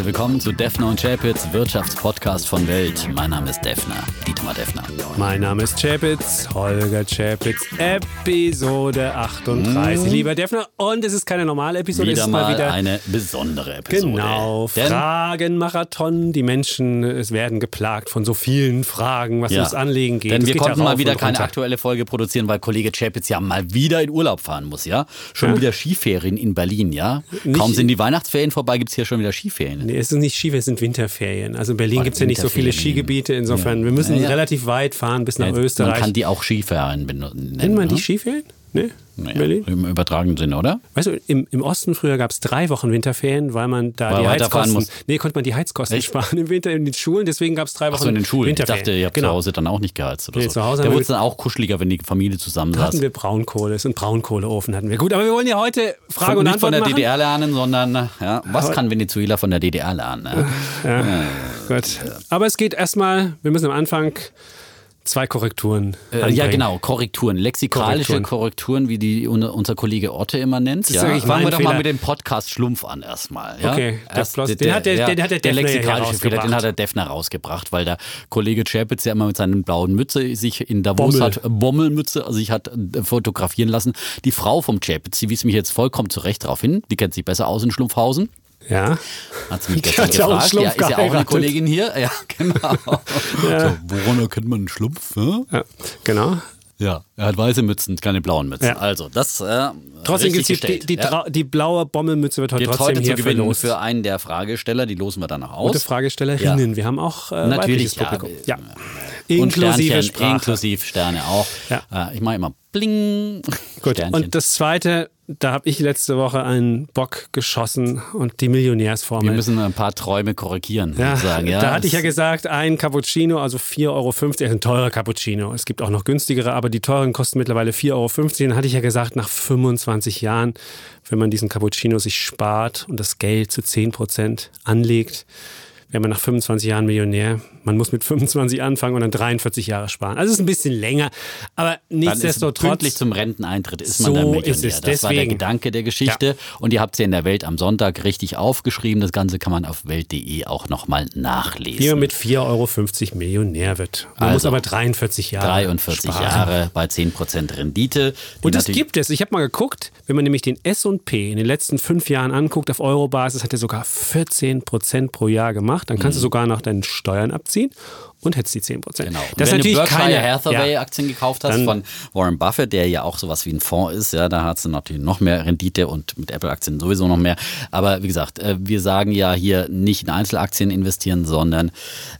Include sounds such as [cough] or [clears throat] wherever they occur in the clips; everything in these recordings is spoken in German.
Herzlich willkommen zu Defner und Chapitz, Wirtschaftspodcast von Welt. Mein Name ist Defner, Dietmar Defner. Mein Name ist Chapitz, Holger Chapitz, Episode 38. Mm. Lieber Defner, und es ist keine normale Episode, wieder es ist mal, mal wieder eine besondere Episode. Genau, Fragenmarathon. Die Menschen es werden geplagt von so vielen Fragen, was Ja. ums Anlegen geht. Denn Es wir ja konnten mal wieder keine aktuelle Folge produzieren, weil Kollege Chapitz ja mal wieder in Urlaub fahren muss, ja? Schon wieder Skiferien in Berlin, ja? Nicht- Kaum sind die Weihnachtsferien vorbei, gibt es hier schon wieder Skiferien. Nee, es ist nicht Ski, es sind Winterferien. Also in Berlin gibt es ja nicht so viele. Skigebiete. Insofern, Ja. wir müssen Ja, ja. relativ weit fahren bis nach Österreich. Man kann die auch Skiferien benutzen. Nennt man die ne? Skiferien? Nee? Naja, Berlin? Im übertragenen Sinne, oder? Weißt du, im, im Osten früher gab es drei Wochen Winterferien, weil man da Weil die Heizkosten. muss. Nee, konnte man die Heizkosten Echt? sparen im Winter in den Schulen, deswegen gab es drei Wochen Achso, in den Schulen. Ich dachte, ihr habt genau. zu Hause dann auch nicht geheizt oder Nee, so. zu Hause da wurde es dann auch kuscheliger, wenn die Familie zusammen Da hatten saß. wir Braunkohle, so einen Braunkohleofen hatten wir. Gut, aber wir wollen ja heute Frage und nicht Antwort von der. DDR lernen, sondern ja, was kann Venezuela von der DDR lernen? Ja? Gut. Aber es geht erstmal, wir müssen am Anfang zwei Korrekturen Äh, ja, genau, Korrekturen, lexikalische Korrekturen, Korrekturen. wie die un- unser Kollege Otte immer nennt. Ja. Fangen wir doch mal mit dem Podcast Schlumpf an erstmal. Ja? Okay, Erst den hat der- den hat der der Defner ja lexikalische Fehler, den hat der Defner rausgebracht, weil der Kollege Chapitz ja immer mit seinen blauen Mütze sich in Davos Bommel. hat, äh, Bommelmütze, sich hat äh, fotografieren lassen. Die Frau vom Chapitz, die wies mich jetzt vollkommen zurecht darauf hin, die kennt sich besser aus in Schlumpfhausen. Ja. Hat sie mich [laughs] gestern hat ja gefragt. Schlumpf ja, ist ja auch eine. Kollegin hier. Ja, [laughs] genau. So, woran erkennt man einen Schlumpf? Hä? ja, genau. Ja, er hat weiße Mützen, keine blauen Mützen. Ja. Also, das äh, Trotzdem gibt es die, die, ja. Die blaue Bommelmütze wird heute Gibt trotzdem heute hier zu gewinnen verlost. für einen der Fragesteller, die losen wir dann noch aus. Gute Fragestellerinnen. Wir haben auch äh, Natürlich, ja. Publikum. Ja. Inklusive Sprache. inklusive Sterne auch. Ja. Äh, ich mache immer bling. [laughs] Gut, Sternchen. und das zweite, da habe ich letzte Woche einen Bock geschossen und die Millionärsformel. wir müssen ein paar Träume korrigieren, Ja, sozusagen. Ja, da hatte ich ja gesagt, ein Cappuccino, also 4,50 Euro, ist ein teurer Cappuccino. Es gibt auch noch günstigere, aber die teuren kosten mittlerweile 4,50 Euro. Dann hatte ich ja gesagt, nach 25 Jahren, wenn man diesen Cappuccino sich spart und das Geld zu 10 Prozent anlegt, wäre man nach 25 Jahren Millionär. Man muss mit 25 anfangen und dann 43 Jahre sparen. Also es ist ein bisschen länger, aber nichtsdestotrotz. pünktlich zum Renteneintritt ist man So dann Millionär. ist es. Das war der. Gedanke der Geschichte. Und ihr habt es ja in der Welt am Sonntag richtig aufgeschrieben. Das Ganze kann man auf welt.de auch nochmal nachlesen. wie man mit 4,50 Euro Millionär wird. Man Also, muss aber 43 Jahre 43 sparen. Jahre bei 10% Rendite. Und das gibt es. Ich habe mal geguckt, wenn man nämlich den S&P in den letzten fünf Jahren anguckt auf Eurobasis, hat er sogar 14 Prozent pro Jahr gemacht. Dann kannst du sogar noch deine Steuern abziehen und hättest die 10 Prozent. Genau. Und Das wenn natürlich du Berkshire keine Hathaway ja. Aktien gekauft hast von Warren Buffett, der ja auch sowas wie ein Fonds ist, ja, da hast du natürlich noch mehr Rendite und mit Apple Aktien sowieso noch mehr. Aber wie gesagt, äh, wir sagen ja hier nicht in Einzelaktien investieren, sondern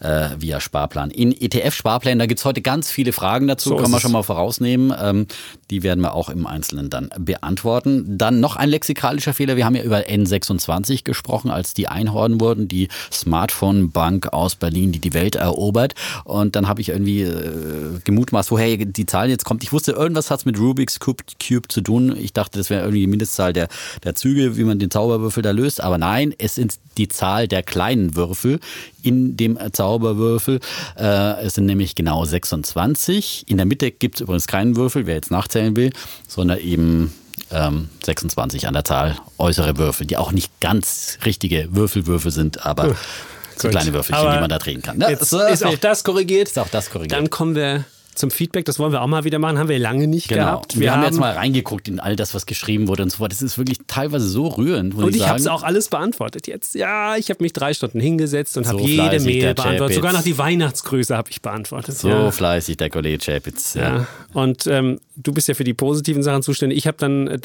äh, via Sparplan. In ETF-Sparplänen, da gibt's heute ganz viele Fragen dazu, So kann man es. schon mal vorausnehmen. Ähm, die werden wir auch im Einzelnen dann beantworten. Dann noch ein lexikalischer Fehler. Wir haben ja über N26 gesprochen, als die einhorn wurden, die Smartphone-Bank aus Berlin, die die Welt erobert. Und dann habe ich irgendwie äh, gemutmaßt, woher die Zahl jetzt kommt. Ich wusste, irgendwas hat's mit Rubik's Cube, Cube zu tun. Ich dachte, das wäre irgendwie die Mindestzahl der, der Züge, wie man den Zauberwürfel da löst. Aber nein, es sind die Zahl der kleinen Würfel in dem Zauberwürfel. Äh, es sind nämlich genau 26. In der Mitte gibt's übrigens keinen Würfel, wer jetzt nachzählen will, sondern eben ähm, 26 an der Zahl äußere Würfel, die auch nicht ganz richtige Würfelwürfel sind, aber [laughs] so Gut. kleine Würfelchen, Aber die man da drehen kann. Ne? Jetzt So, ist auch das korrigiert. ist auch das korrigiert. Dann kommen wir zum Feedback. Das wollen wir auch mal wieder machen. Haben wir lange nicht Genau. gehabt. Wir, haben jetzt mal reingeguckt in all das, was geschrieben wurde und so fort. Das ist wirklich teilweise so rührend, und ich sagen. habe es auch alles beantwortet jetzt. Ja, ich habe mich drei Stunden hingesetzt und So habe jede Mail beantwortet. Sogar noch die Weihnachtsgrüße habe ich beantwortet. so ja. fleißig, der Kollege Chapitz. Ja. Ja. Und ähm, du bist ja für die positiven Sachen zuständig. Ich habe dann, äh,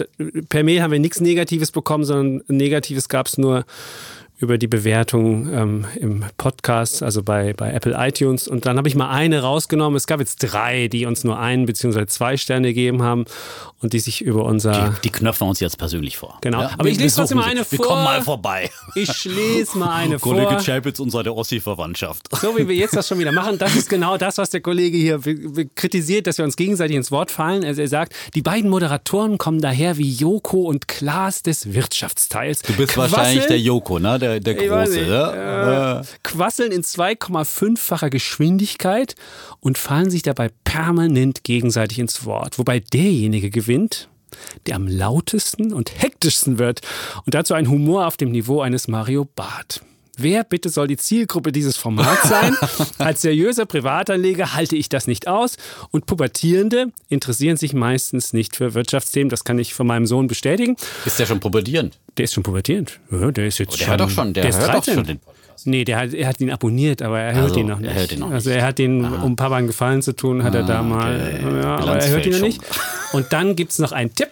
per Mail haben wir nichts Negatives bekommen, sondern Negatives gab es nur über die Bewertung ähm, im Podcast, also bei, bei Apple iTunes. Und dann habe ich mal eine rausgenommen. Es gab jetzt drei, die uns nur ein bzw. zwei Sterne gegeben haben und die sich über unser... Die knöpfen wir uns jetzt persönlich vor. Genau. Ja, Aber wir ich lese trotzdem mal eine Wir vor. kommen mal vorbei. Ich lese mal eine [laughs] vor. Kollege Chapitz und seine Ossi-Verwandtschaft. So wie wir jetzt das schon wieder machen, das ist genau das, was der Kollege hier kritisiert, dass wir uns gegenseitig ins Wort fallen. Also er sagt, die beiden Moderatoren kommen daher wie Joko und Klaas des Wirtschaftsteils. Du bist wahrscheinlich der Joko, ne? Der, der Ich Große, nicht, ne? äh, quasseln in 2,5-facher Geschwindigkeit und fallen sich dabei permanent gegenseitig ins Wort. Wobei derjenige gewinnt, der am lautesten und hektischsten wird und dazu ein Humor auf dem Niveau eines Mario Barth. Wer bitte soll die Zielgruppe dieses Formats sein? [laughs] Als seriöser Privatanleger halte ich das nicht aus und Pubertierende interessieren sich meistens nicht für Wirtschaftsthemen. Das kann ich von meinem Sohn bestätigen. Ist der schon pubertierend? Der ist schon pubertierend. Ja, der ist jetzt Oh, der schon, hört doch schon, der, ist hört 13. doch schon den Podcast. Nee, der hat, er hat ihn abonniert, aber er hört Also, ihn noch er nicht. hört ihn noch Also er hat den, um Papa einen Gefallen zu tun, hat er da mal. Ja, aber er hört ihn noch nicht. Und dann gibt es noch einen Tipp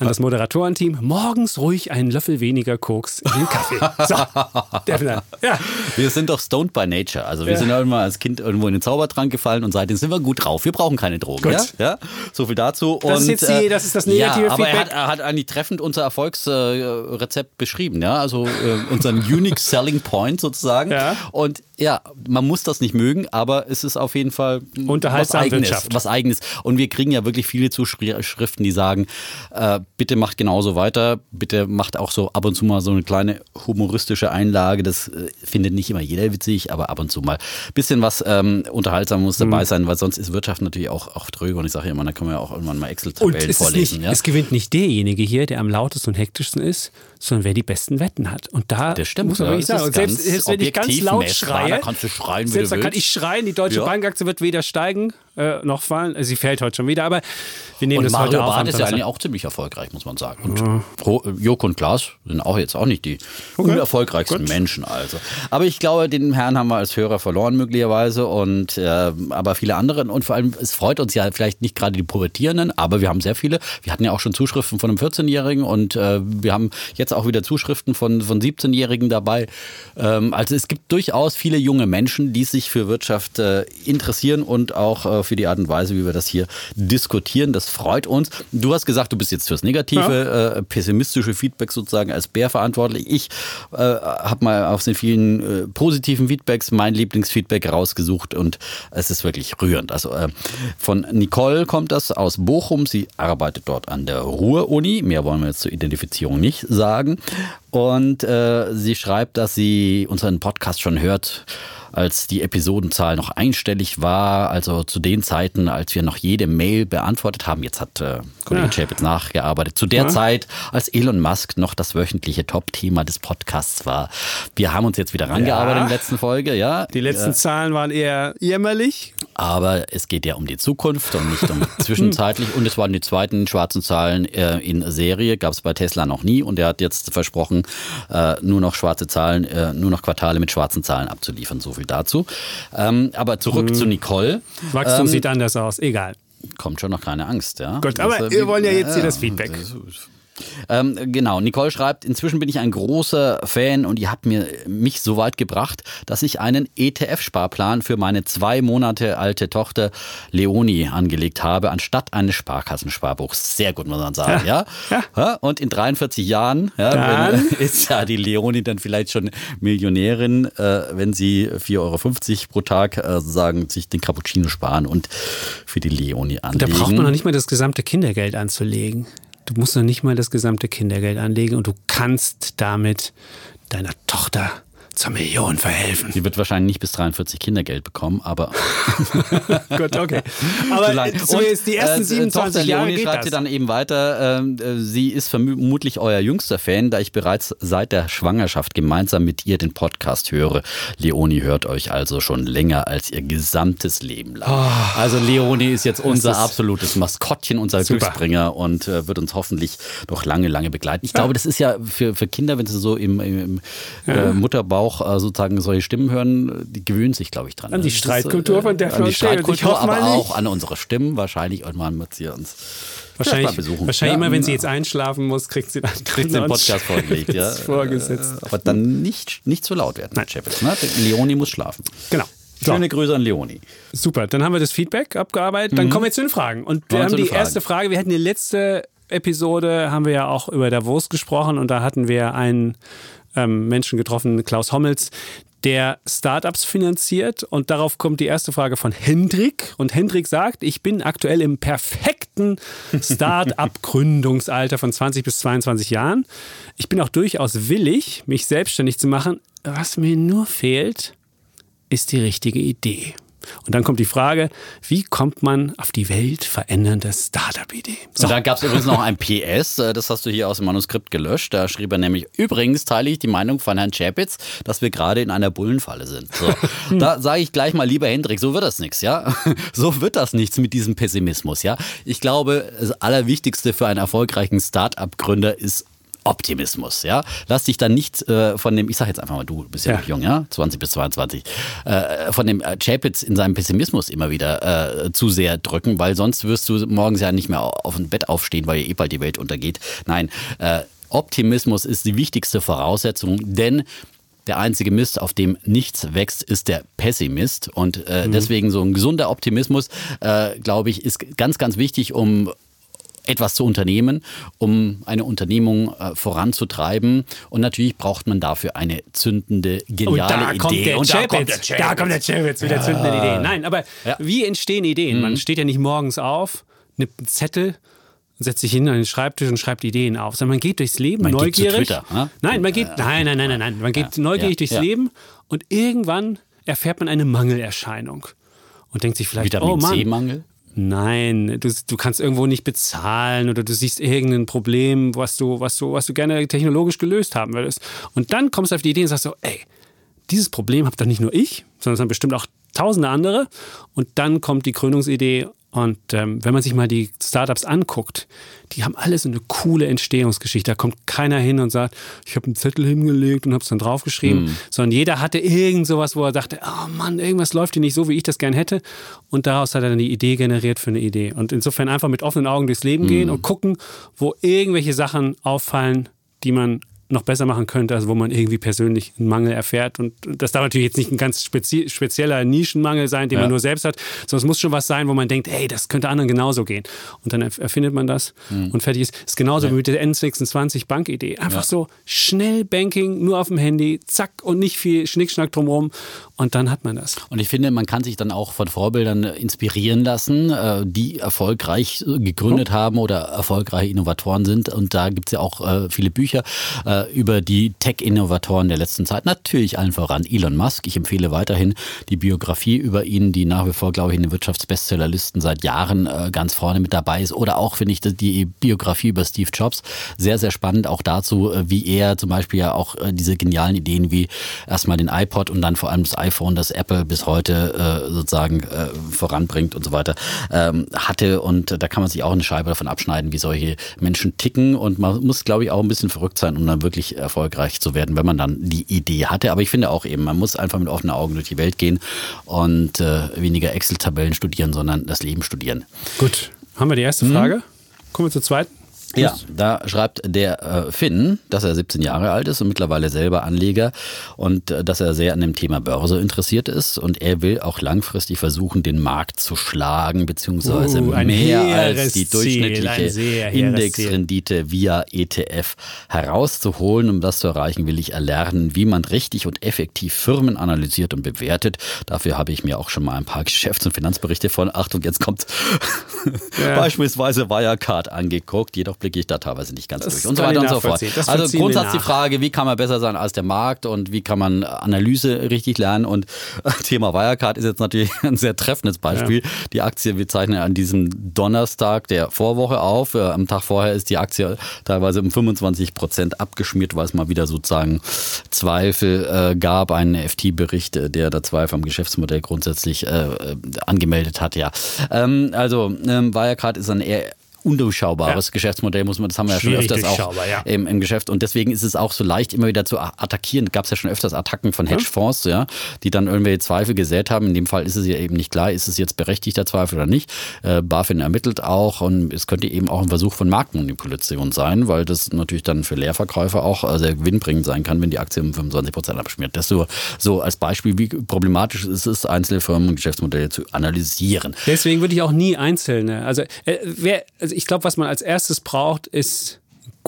an das Moderatorenteam. Morgens ruhig einen Löffel weniger Koks in den Kaffee. So, [laughs] Defner. Ja. Wir sind doch stoned by nature. Also wir sind ja immer als Kind irgendwo in den Zaubertrank gefallen und seitdem sind wir gut drauf. Wir brauchen keine Drogen. Gut. Ja? ja? So viel dazu. Das ist jetzt die- äh, das ist das negative ja, aber Er Feedback. hat, er hat eigentlich treffend unser Erfolgsrezept beschrieben. Ja? Also äh, unseren Unique Selling Point sozusagen. Ja. Und ja, man muss das nicht mögen, aber es ist auf jeden Fall was eigenes, was eigenes. Und wir kriegen ja wirklich viele Zuschriften, die sagen, äh, bitte macht genauso weiter, bitte macht auch so ab und zu mal so eine kleine humoristische Einlage. Das äh, findet nicht immer jeder witzig, aber ab und zu mal ein bisschen was ähm, unterhaltsam muss Mhm. dabei sein, weil sonst ist Wirtschaft natürlich auch, auch dröge. Und ich sage ja immer, da können wir ja auch irgendwann mal Excel-Tabellen vorlesen. nicht, ja? es gewinnt nicht derjenige hier, der am lautesten und hektischsten ist, sondern wer die besten Wetten hat. Und da Das stimmt, muss man ja, wirklich das sagen, selbst, selbst wenn ich ganz laut messbar, schreie, da kannst du schreien, wie selbst da kann ich schreien, die Deutsche Ja. Bankaktie wird weder steigen äh, noch fallen. Sie fällt heute schon wieder, aber wir nehmen Und das Mario heute auf. Barth am ist ja eigentlich auch ziemlich erfolgreich, muss man sagen. Und Ro- Joko und Klaas sind auch jetzt auch nicht die unerfolgreichsten Menschen. Also. Aber ich glaube, den Herrn haben wir als Hörer verloren möglicherweise. Und äh, aber viele andere. Und vor allem, es freut uns ja vielleicht nicht gerade die Pubertierenden, aber wir haben sehr viele. Wir hatten ja auch schon Zuschriften von einem 14-Jährigen und äh, wir haben jetzt auch wieder Zuschriften von, von 17-Jährigen dabei. Ähm, also es gibt durchaus viele junge Menschen, die sich für Wirtschaft äh, interessieren und auch äh, für die Art und Weise, wie wir das hier diskutieren. Das freut uns. Du hast gesagt, du bist jetzt fürs negative, äh, pessimistische Feedback sozusagen als Bär verantwortlich. Ich äh, habe mal aus den vielen äh, positiven Feedbacks mein Lieblingsfeedback rausgesucht und es ist wirklich rührend. Also äh, von Nicole kommt das aus Bochum. Sie arbeitet dort an der Ruhr-Uni. Mehr wollen wir jetzt zur Identifizierung nicht sagen. Und äh, sie schreibt, dass sie unseren Podcast schon hört als die Episodenzahl noch einstellig war, also zu den Zeiten, als wir noch jede Mail beantwortet haben. Jetzt hat äh, Kollege Ja. Chapitz nachgearbeitet. Zu der Ja. Zeit, als Elon Musk noch das wöchentliche Top-Thema des Podcasts war. Wir haben uns jetzt wieder rangearbeitet Ja. in der letzten Folge, ja. Die letzten Zahlen waren eher jämmerlich. Aber es geht ja um die Zukunft und nicht um [laughs] zwischenzeitlich. Und es waren die zweiten schwarzen Zahlen äh, in Serie, gab es bei Tesla noch nie. Und er hat jetzt versprochen, äh, nur noch schwarze Zahlen, äh, nur noch Quartale mit schwarzen Zahlen abzuliefern. So viel dazu. Ähm, aber zurück zu Nicole. Wachstum Ähm, sieht anders aus. Egal. Kommt schon noch keine Angst, ja. Gut, Das, aber äh, wir wollen ja jetzt hier das Feedback. Ähm, genau, Nicole schreibt, inzwischen bin ich ein großer Fan und ihr habt mir mich so weit gebracht, dass ich einen ETF-Sparplan für meine zwei Monate alte Tochter Leonie angelegt habe, anstatt eines Sparkassensparbuchs. Sehr gut, muss man sagen, ja. ja. Und in 43 Jahren ja, wenn, [laughs] ist ja die Leonie dann vielleicht schon Millionärin, äh, wenn sie 4,50 Euro pro Tag äh, sozusagen sich den Cappuccino sparen und für die Leonie Da anlegen. braucht man noch nicht mal das gesamte Kindergeld anzulegen. Du musst noch nicht mal das gesamte Kindergeld anlegen und du kannst damit deiner Tochter zur Million verhelfen. Sie wird wahrscheinlich nicht bis 43 Kindergeld bekommen, aber [laughs] Gut, okay. [laughs] Aber so Und, jetzt die ersten äh, 27 Tochter Jahre Leonie geht schreibt das. sie dann eben weiter, ähm, äh, sie ist vermutlich euer jüngster Fan, da ich bereits seit der Schwangerschaft gemeinsam mit ihr den Podcast höre. Leonie hört euch also schon länger als ihr gesamtes Leben lang. also Leonie ist jetzt unser ist absolutes Maskottchen, unser Super. Glücksbringer und äh, wird uns hoffentlich noch lange, lange begleiten. Ich glaube, das ist ja für, für Kinder, wenn sie so im, im, im äh, Mutterbauch äh, sozusagen solche Stimmen hören, die gewöhnen sich, glaube ich, dran. An die ist, Streitkultur, von der an die. Und Streitkultur, aber auch an unsere Stimmen. Wahrscheinlich irgendwann wird sie uns Wahrscheinlich, mal besuchen. wahrscheinlich Ja, immer, wenn sie jetzt einschlafen muss, kriegt sie dann kriegt den Podcast vorgelegt. Ja. [laughs] vorgesetzt. Aber dann nicht, nicht zu laut werden, Nein. Ne? Leonie muss schlafen. Genau. So, Schöne Grüße an Leonie. super. Dann haben wir das Feedback abgearbeitet. Dann kommen wir zu den Fragen. Und wir Mhm. Haben die Fragen. erste Frage. Wir hatten die letzte Episode, haben wir ja auch über Davos gesprochen und da hatten wir einen ähm, Menschen getroffen, Klaus Hommels, der Startups finanziert. Und darauf kommt die erste Frage von Hendrik. Und Hendrik sagt, ich bin aktuell im perfekten [laughs] Start-up-Gründungsalter von 20 bis 22 Jahren. Ich bin auch durchaus willig, mich selbstständig zu machen. Was mir nur fehlt, ist die richtige Idee. Und dann kommt die Frage, wie kommt man auf die Welt verändernde Startup-Idee? So. Und da gab es übrigens noch ein PS, äh, das hast du hier aus dem Manuskript gelöscht. Da schrieb er nämlich, übrigens teile ich die Meinung von Herrn Chapitz, dass wir gerade in einer Bullenfalle sind. So. [laughs] da sage ich gleich mal, lieber Hendrik, so wird das nichts, ja? [laughs] So wird das nichts mit diesem Pessimismus, ja? Ich glaube, das Allerwichtigste für einen erfolgreichen Startup-Gründer ist Optimismus, ja. Lass dich dann nicht äh, von dem, ich sag jetzt einfach mal, du bist ja, ja. noch jung, ja, 20 bis 22, äh, von dem äh, Chapitz in seinem Pessimismus immer wieder äh, zu sehr drücken, weil sonst wirst du morgens ja nicht mehr auf dem Bett aufstehen, weil eh bald die Welt untergeht. Nein, äh, Optimismus ist die wichtigste Voraussetzung, denn der einzige Mist, auf dem nichts wächst, ist der Pessimist. Und äh, mhm. deswegen so ein gesunder Optimismus, äh, glaube ich, ist ganz, ganz wichtig, um etwas zu unternehmen, um eine Unternehmung äh, voranzutreiben. Und natürlich braucht man dafür eine zündende, geniale und Idee. und da kommt der Chapitz. Da kommt der Chapitz mit ja. der zündenden Idee. Nein, aber ja. wie entstehen Ideen? Mhm. Man steht ja nicht morgens auf, nimmt einen Zettel, setzt sich hin an den Schreibtisch und schreibt Ideen auf, sondern man geht durchs Leben man neugierig. Twitter, ne? Nein, man geht, nein, nein, nein, nein, nein. Man geht ja, neugierig durchs Leben und irgendwann erfährt man eine Mangelerscheinung und denkt sich vielleicht, Vitamin oh Mann, C-Mangel? Nein, du, du kannst irgendwo nicht bezahlen oder du siehst irgendein Problem, was du, was du, was du gerne technologisch gelöst haben würdest. Und dann kommst du auf die Idee und sagst so, ey, dieses Problem habe doch nicht nur ich, sondern es haben bestimmt auch tausende andere. Und dann kommt die Gründungsidee und ähm, wenn man sich mal die Startups anguckt, die haben alle so eine coole Entstehungsgeschichte. Da kommt keiner hin und sagt, ich habe einen Zettel hingelegt und habe es dann draufgeschrieben, mhm. sondern jeder hatte irgend sowas, wo er dachte, oh Mann, irgendwas läuft hier nicht so, wie ich das gern hätte. Und daraus hat er dann die Idee generiert für eine Idee. Und insofern einfach mit offenen Augen durchs Leben mhm. gehen und gucken, wo irgendwelche Sachen auffallen, die man noch besser machen könnte, also wo man irgendwie persönlich einen Mangel erfährt. Und das darf natürlich jetzt nicht ein ganz spezi spezieller Nischenmangel sein, den ja. man nur selbst hat, sondern es muss schon was sein, wo man denkt, hey, das könnte anderen genauso gehen. Und dann erfindet man das mhm. und fertig ist. Ist genauso ja. wie mit der N26 Bankidee. Einfach ja. so schnell Banking, nur auf dem Handy, zack und nicht viel Schnickschnack drumherum. Und dann hat man das. Und ich finde, man kann sich dann auch von Vorbildern inspirieren lassen, äh, die erfolgreich gegründet oh. haben oder erfolgreiche Innovatoren sind. Und da gibt es ja auch äh, viele Bücher über die Tech-Innovatoren der letzten Zeit. Natürlich allen voran Elon Musk. Ich empfehle weiterhin die Biografie über ihn, die nach wie vor, glaube ich, in den Wirtschaftsbestsellerlisten seit Jahren äh, ganz vorne mit dabei ist. Oder auch, finde ich, die Biografie über Steve Jobs. Sehr, sehr spannend auch dazu, äh, wie er zum Beispiel ja auch äh, diese genialen Ideen wie erstmal den iPod und dann vor allem das iPhone, das Apple bis heute äh, sozusagen äh, voranbringt und so weiter, ähm, hatte. Und da kann man sich auch eine Scheibe davon abschneiden, wie solche Menschen ticken. Und man muss, glaube ich, auch ein bisschen verrückt sein, um dann wirklich wirklich erfolgreich zu werden, wenn man dann die Idee hatte. Aber ich finde auch eben, man muss einfach mit offenen Augen durch die Welt gehen und äh, weniger Excel-Tabellen studieren, sondern das Leben studieren. Gut, haben wir die erste Frage? Hm. Kommen wir zur zweiten. Ja, da schreibt der äh, Finn, dass er 17 Jahre alt ist und mittlerweile selber Anleger und äh, dass er sehr an dem Thema Börse interessiert ist und er will auch langfristig versuchen, den Markt zu schlagen, beziehungsweise uh, mehr als die durchschnittliche Indexrendite via ETF herauszuholen. Um das zu erreichen, will ich erlernen, wie man richtig und effektiv Firmen analysiert und bewertet. Dafür habe ich mir auch schon mal ein paar Geschäfts- und Finanzberichte von, Achtung, jetzt kommt ja. [laughs] beispielsweise Wirecard angeguckt, jedoch blicke ich da teilweise nicht ganz das durch und so weiter und so fort. Also grundsätzlich die Frage, wie kann man besser sein als der Markt und wie kann man Analyse richtig lernen und [laughs] Thema Wirecard ist jetzt natürlich ein sehr treffendes Beispiel. Ja. Die Aktie, wir zeichnen an diesem Donnerstag der Vorwoche auf. Äh, am Tag vorher ist die Aktie teilweise um 25 Prozent abgeschmiert, weil es mal wieder sozusagen Zweifel äh, gab. Ein FT-Bericht, äh, der da Zweifel am Geschäftsmodell grundsätzlich äh, äh, angemeldet hat. Ja, ähm, also ähm, Wirecard ist ein eher undurchschaubares ja. Geschäftsmodell, muss man, das haben wir ja schon öfters auch ja. Im, im, Geschäft. Und deswegen ist es auch so leicht, immer wieder zu attackieren. Gab es ja schon öfters Attacken von Hedgefonds, ja, die dann irgendwelche Zweifel gesät haben. In dem Fall ist es ja eben nicht klar, ist es jetzt berechtigter Zweifel oder nicht. Äh, BaFin ermittelt auch und es könnte eben auch ein Versuch von Marktmanipulation sein, weil das natürlich dann für Leerverkäufer auch äh, sehr gewinnbringend sein kann, wenn die Aktie um 25 Prozent abschmiert. Das so, so als Beispiel, wie problematisch ist es, einzelne Firmen und Geschäftsmodelle zu analysieren. Deswegen würde ich auch nie einzelne, also äh, wer, also ich glaube, was man als erstes braucht, ist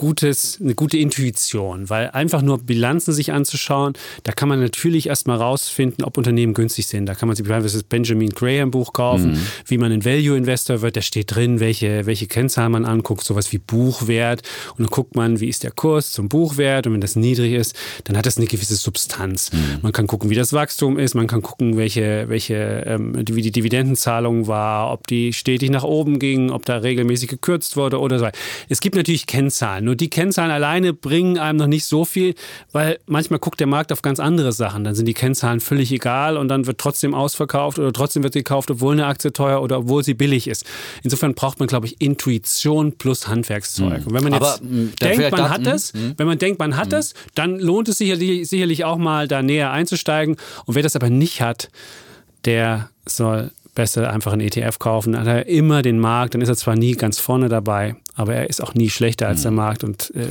gutes, eine gute Intuition, weil einfach nur Bilanzen sich anzuschauen, da kann man natürlich erstmal rausfinden, ob Unternehmen günstig sind. Da kann man sich das Benjamin Graham Buch kaufen, mhm. wie man ein Value Investor wird. Da steht drin, welche, welche Kennzahlen man anguckt, sowas wie Buchwert. Und dann guckt man, wie ist der Kurs zum Buchwert. Und wenn das niedrig ist, dann hat das eine gewisse Substanz. Mhm. Man kann gucken, wie das Wachstum ist. Man kann gucken, welche, welche, ähm, wie die Dividendenzahlung war, ob die stetig nach oben ging, ob da regelmäßig gekürzt wurde oder so. Es gibt natürlich Kennzahlen. Nur die Kennzahlen alleine bringen einem noch nicht so viel, weil manchmal guckt der Markt auf ganz andere Sachen. Dann sind die Kennzahlen völlig egal und dann wird trotzdem ausverkauft oder trotzdem wird gekauft, obwohl eine Aktie teuer oder obwohl sie billig ist. Insofern braucht man, glaube ich, Intuition plus Handwerkszeug. Mhm. Und wenn man jetzt Aber, hm, denkt, man hat es, mhm. wenn man denkt, man hat es, dann lohnt es sicherlich, sicherlich auch mal da näher einzusteigen. Und wer das aber nicht hat, der soll besser einfach einen ETF kaufen. Dann hat er immer den Markt, dann ist er zwar nie ganz vorne dabei, aber er ist auch nie schlechter als der mhm. Markt und äh,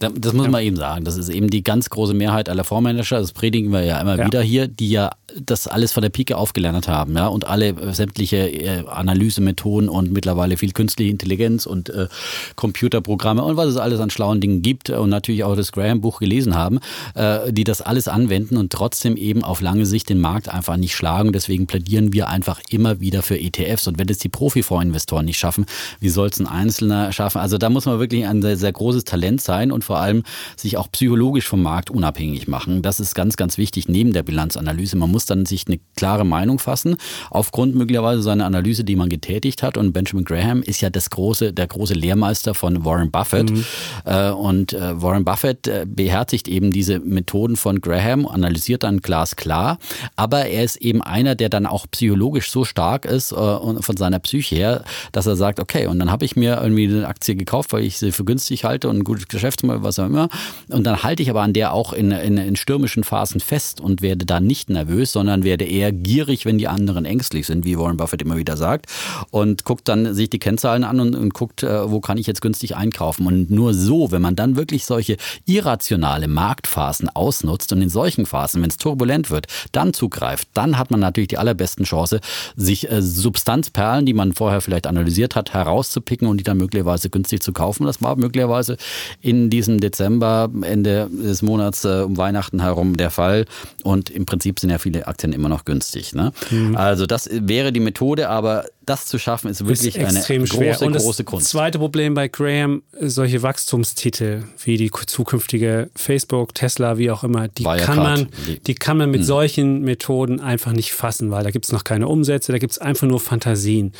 das muss man eben sagen. Das ist eben die ganz große Mehrheit aller Fondsmanager. Das predigen wir ja immer ja. wieder hier, die ja das alles von der Pike aufgelernt haben, ja, und alle äh, sämtliche äh, Analysemethoden und mittlerweile viel künstliche Intelligenz und äh, Computerprogramme und was es alles an schlauen Dingen gibt und natürlich auch das Graham-Buch gelesen haben, äh, die das alles anwenden und trotzdem eben auf lange Sicht den Markt einfach nicht schlagen. Deswegen plädieren wir einfach immer wieder für ETFs. Und wenn es die Profi-Fondsinvestoren nicht schaffen, wie soll es ein Einzelner schaffen? Also da muss man wirklich ein sehr, sehr großes Talent sein und vor allem sich auch psychologisch vom Markt unabhängig machen. Das ist ganz, ganz wichtig neben der Bilanzanalyse. Man muss dann sich eine klare Meinung fassen, aufgrund möglicherweise seiner Analyse, die man getätigt hat. Und Benjamin Graham ist ja das große, der große Lehrmeister von Warren Buffett. Mhm. Äh, und äh, Warren Buffett äh, beherzigt eben diese Methoden von Graham, analysiert dann glasklar. Aber er ist eben einer, der dann auch psychologisch so stark ist und von seiner Psyche her, dass er sagt, okay, und dann habe ich mir irgendwie eine Aktie gekauft, weil ich sie für günstig halte und ein gutes Geschäftsmodell was auch immer. Und dann halte ich aber an der auch in, in, in stürmischen Phasen fest und werde da nicht nervös, sondern werde eher gierig, wenn die anderen ängstlich sind, wie Warren Buffett immer wieder sagt. Und guckt dann sich die Kennzahlen an und, und guckt, äh, wo kann ich jetzt günstig einkaufen. Und nur so, wenn man dann wirklich solche irrationale Marktphasen ausnutzt und in solchen Phasen, wenn es turbulent wird, dann zugreift, dann hat man natürlich die allerbesten Chance, sich äh, Substanzperlen, die man vorher vielleicht analysiert hat, herauszupicken und die dann möglicherweise günstig zu kaufen. Das war möglicherweise in diesen diesem Dezember, Ende des Monats äh, um Weihnachten herum der Fall. Und im Prinzip sind ja viele Aktien immer noch günstig. Ne? Mhm. Also das wäre die Methode, aber das zu schaffen, ist wirklich ist eine große, schwer. Und große Kunst. Das zweite Problem bei Graham, solche Wachstumstitel wie die zukünftige Facebook, Tesla, wie auch immer, die, kann man, die kann man mit hm. solchen Methoden einfach nicht fassen, weil da gibt es noch keine Umsätze, da gibt es einfach nur Fantasien.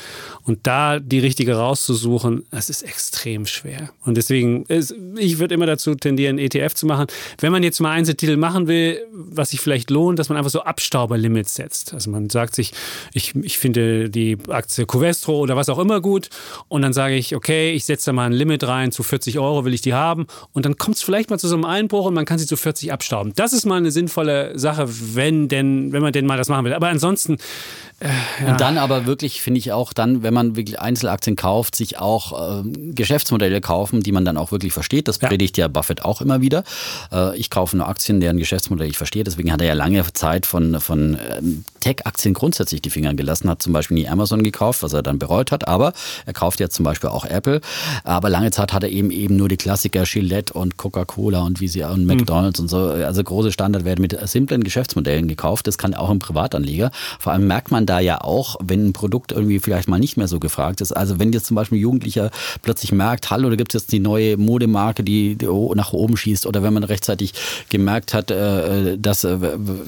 Und da die richtige rauszusuchen, das ist extrem schwer. Und deswegen, ist, ich würde immer dazu tendieren, ETF zu machen. Wenn man jetzt mal Einzeltitel machen will, was sich vielleicht lohnt, dass man einfach so Abstauberlimits setzt. Also man sagt sich, ich, ich finde die Aktie Aktie Covestro oder was auch immer gut. Und dann sage ich, okay, ich setze da mal ein Limit rein, zu 40 Euro will ich die haben. Und dann kommt es vielleicht mal zu so einem Einbruch und man kann sie zu 40 abstauben. Das ist mal eine sinnvolle Sache, wenn denn, wenn man denn mal das machen will. Aber ansonsten ja. Und dann aber wirklich, finde ich auch dann, wenn man wirklich Einzelaktien kauft, sich auch äh, Geschäftsmodelle kaufen, die man dann auch wirklich versteht. Das predigt ja. ja Buffett auch immer wieder. Äh, ich kaufe nur Aktien, deren Geschäftsmodell ich verstehe. Deswegen hat er ja lange Zeit von, von ähm, Tech-Aktien grundsätzlich die Finger gelassen, hat zum Beispiel nie Amazon gekauft, was er dann bereut hat. Aber er kauft jetzt zum Beispiel auch Apple. Aber lange Zeit hat er eben eben nur die Klassiker Gillette und Coca-Cola und wie sie und McDonalds mhm. und so. Also große Standardwerte mit simplen Geschäftsmodellen gekauft. Das kann auch ein Privatanleger. Vor allem merkt man da ja auch, wenn ein Produkt irgendwie vielleicht mal nicht mehr so gefragt ist. Also wenn jetzt zum Beispiel ein Jugendlicher plötzlich merkt, hallo, da gibt es jetzt die neue Modemarke, die nach oben schießt, oder wenn man rechtzeitig gemerkt hat, äh, dass, äh,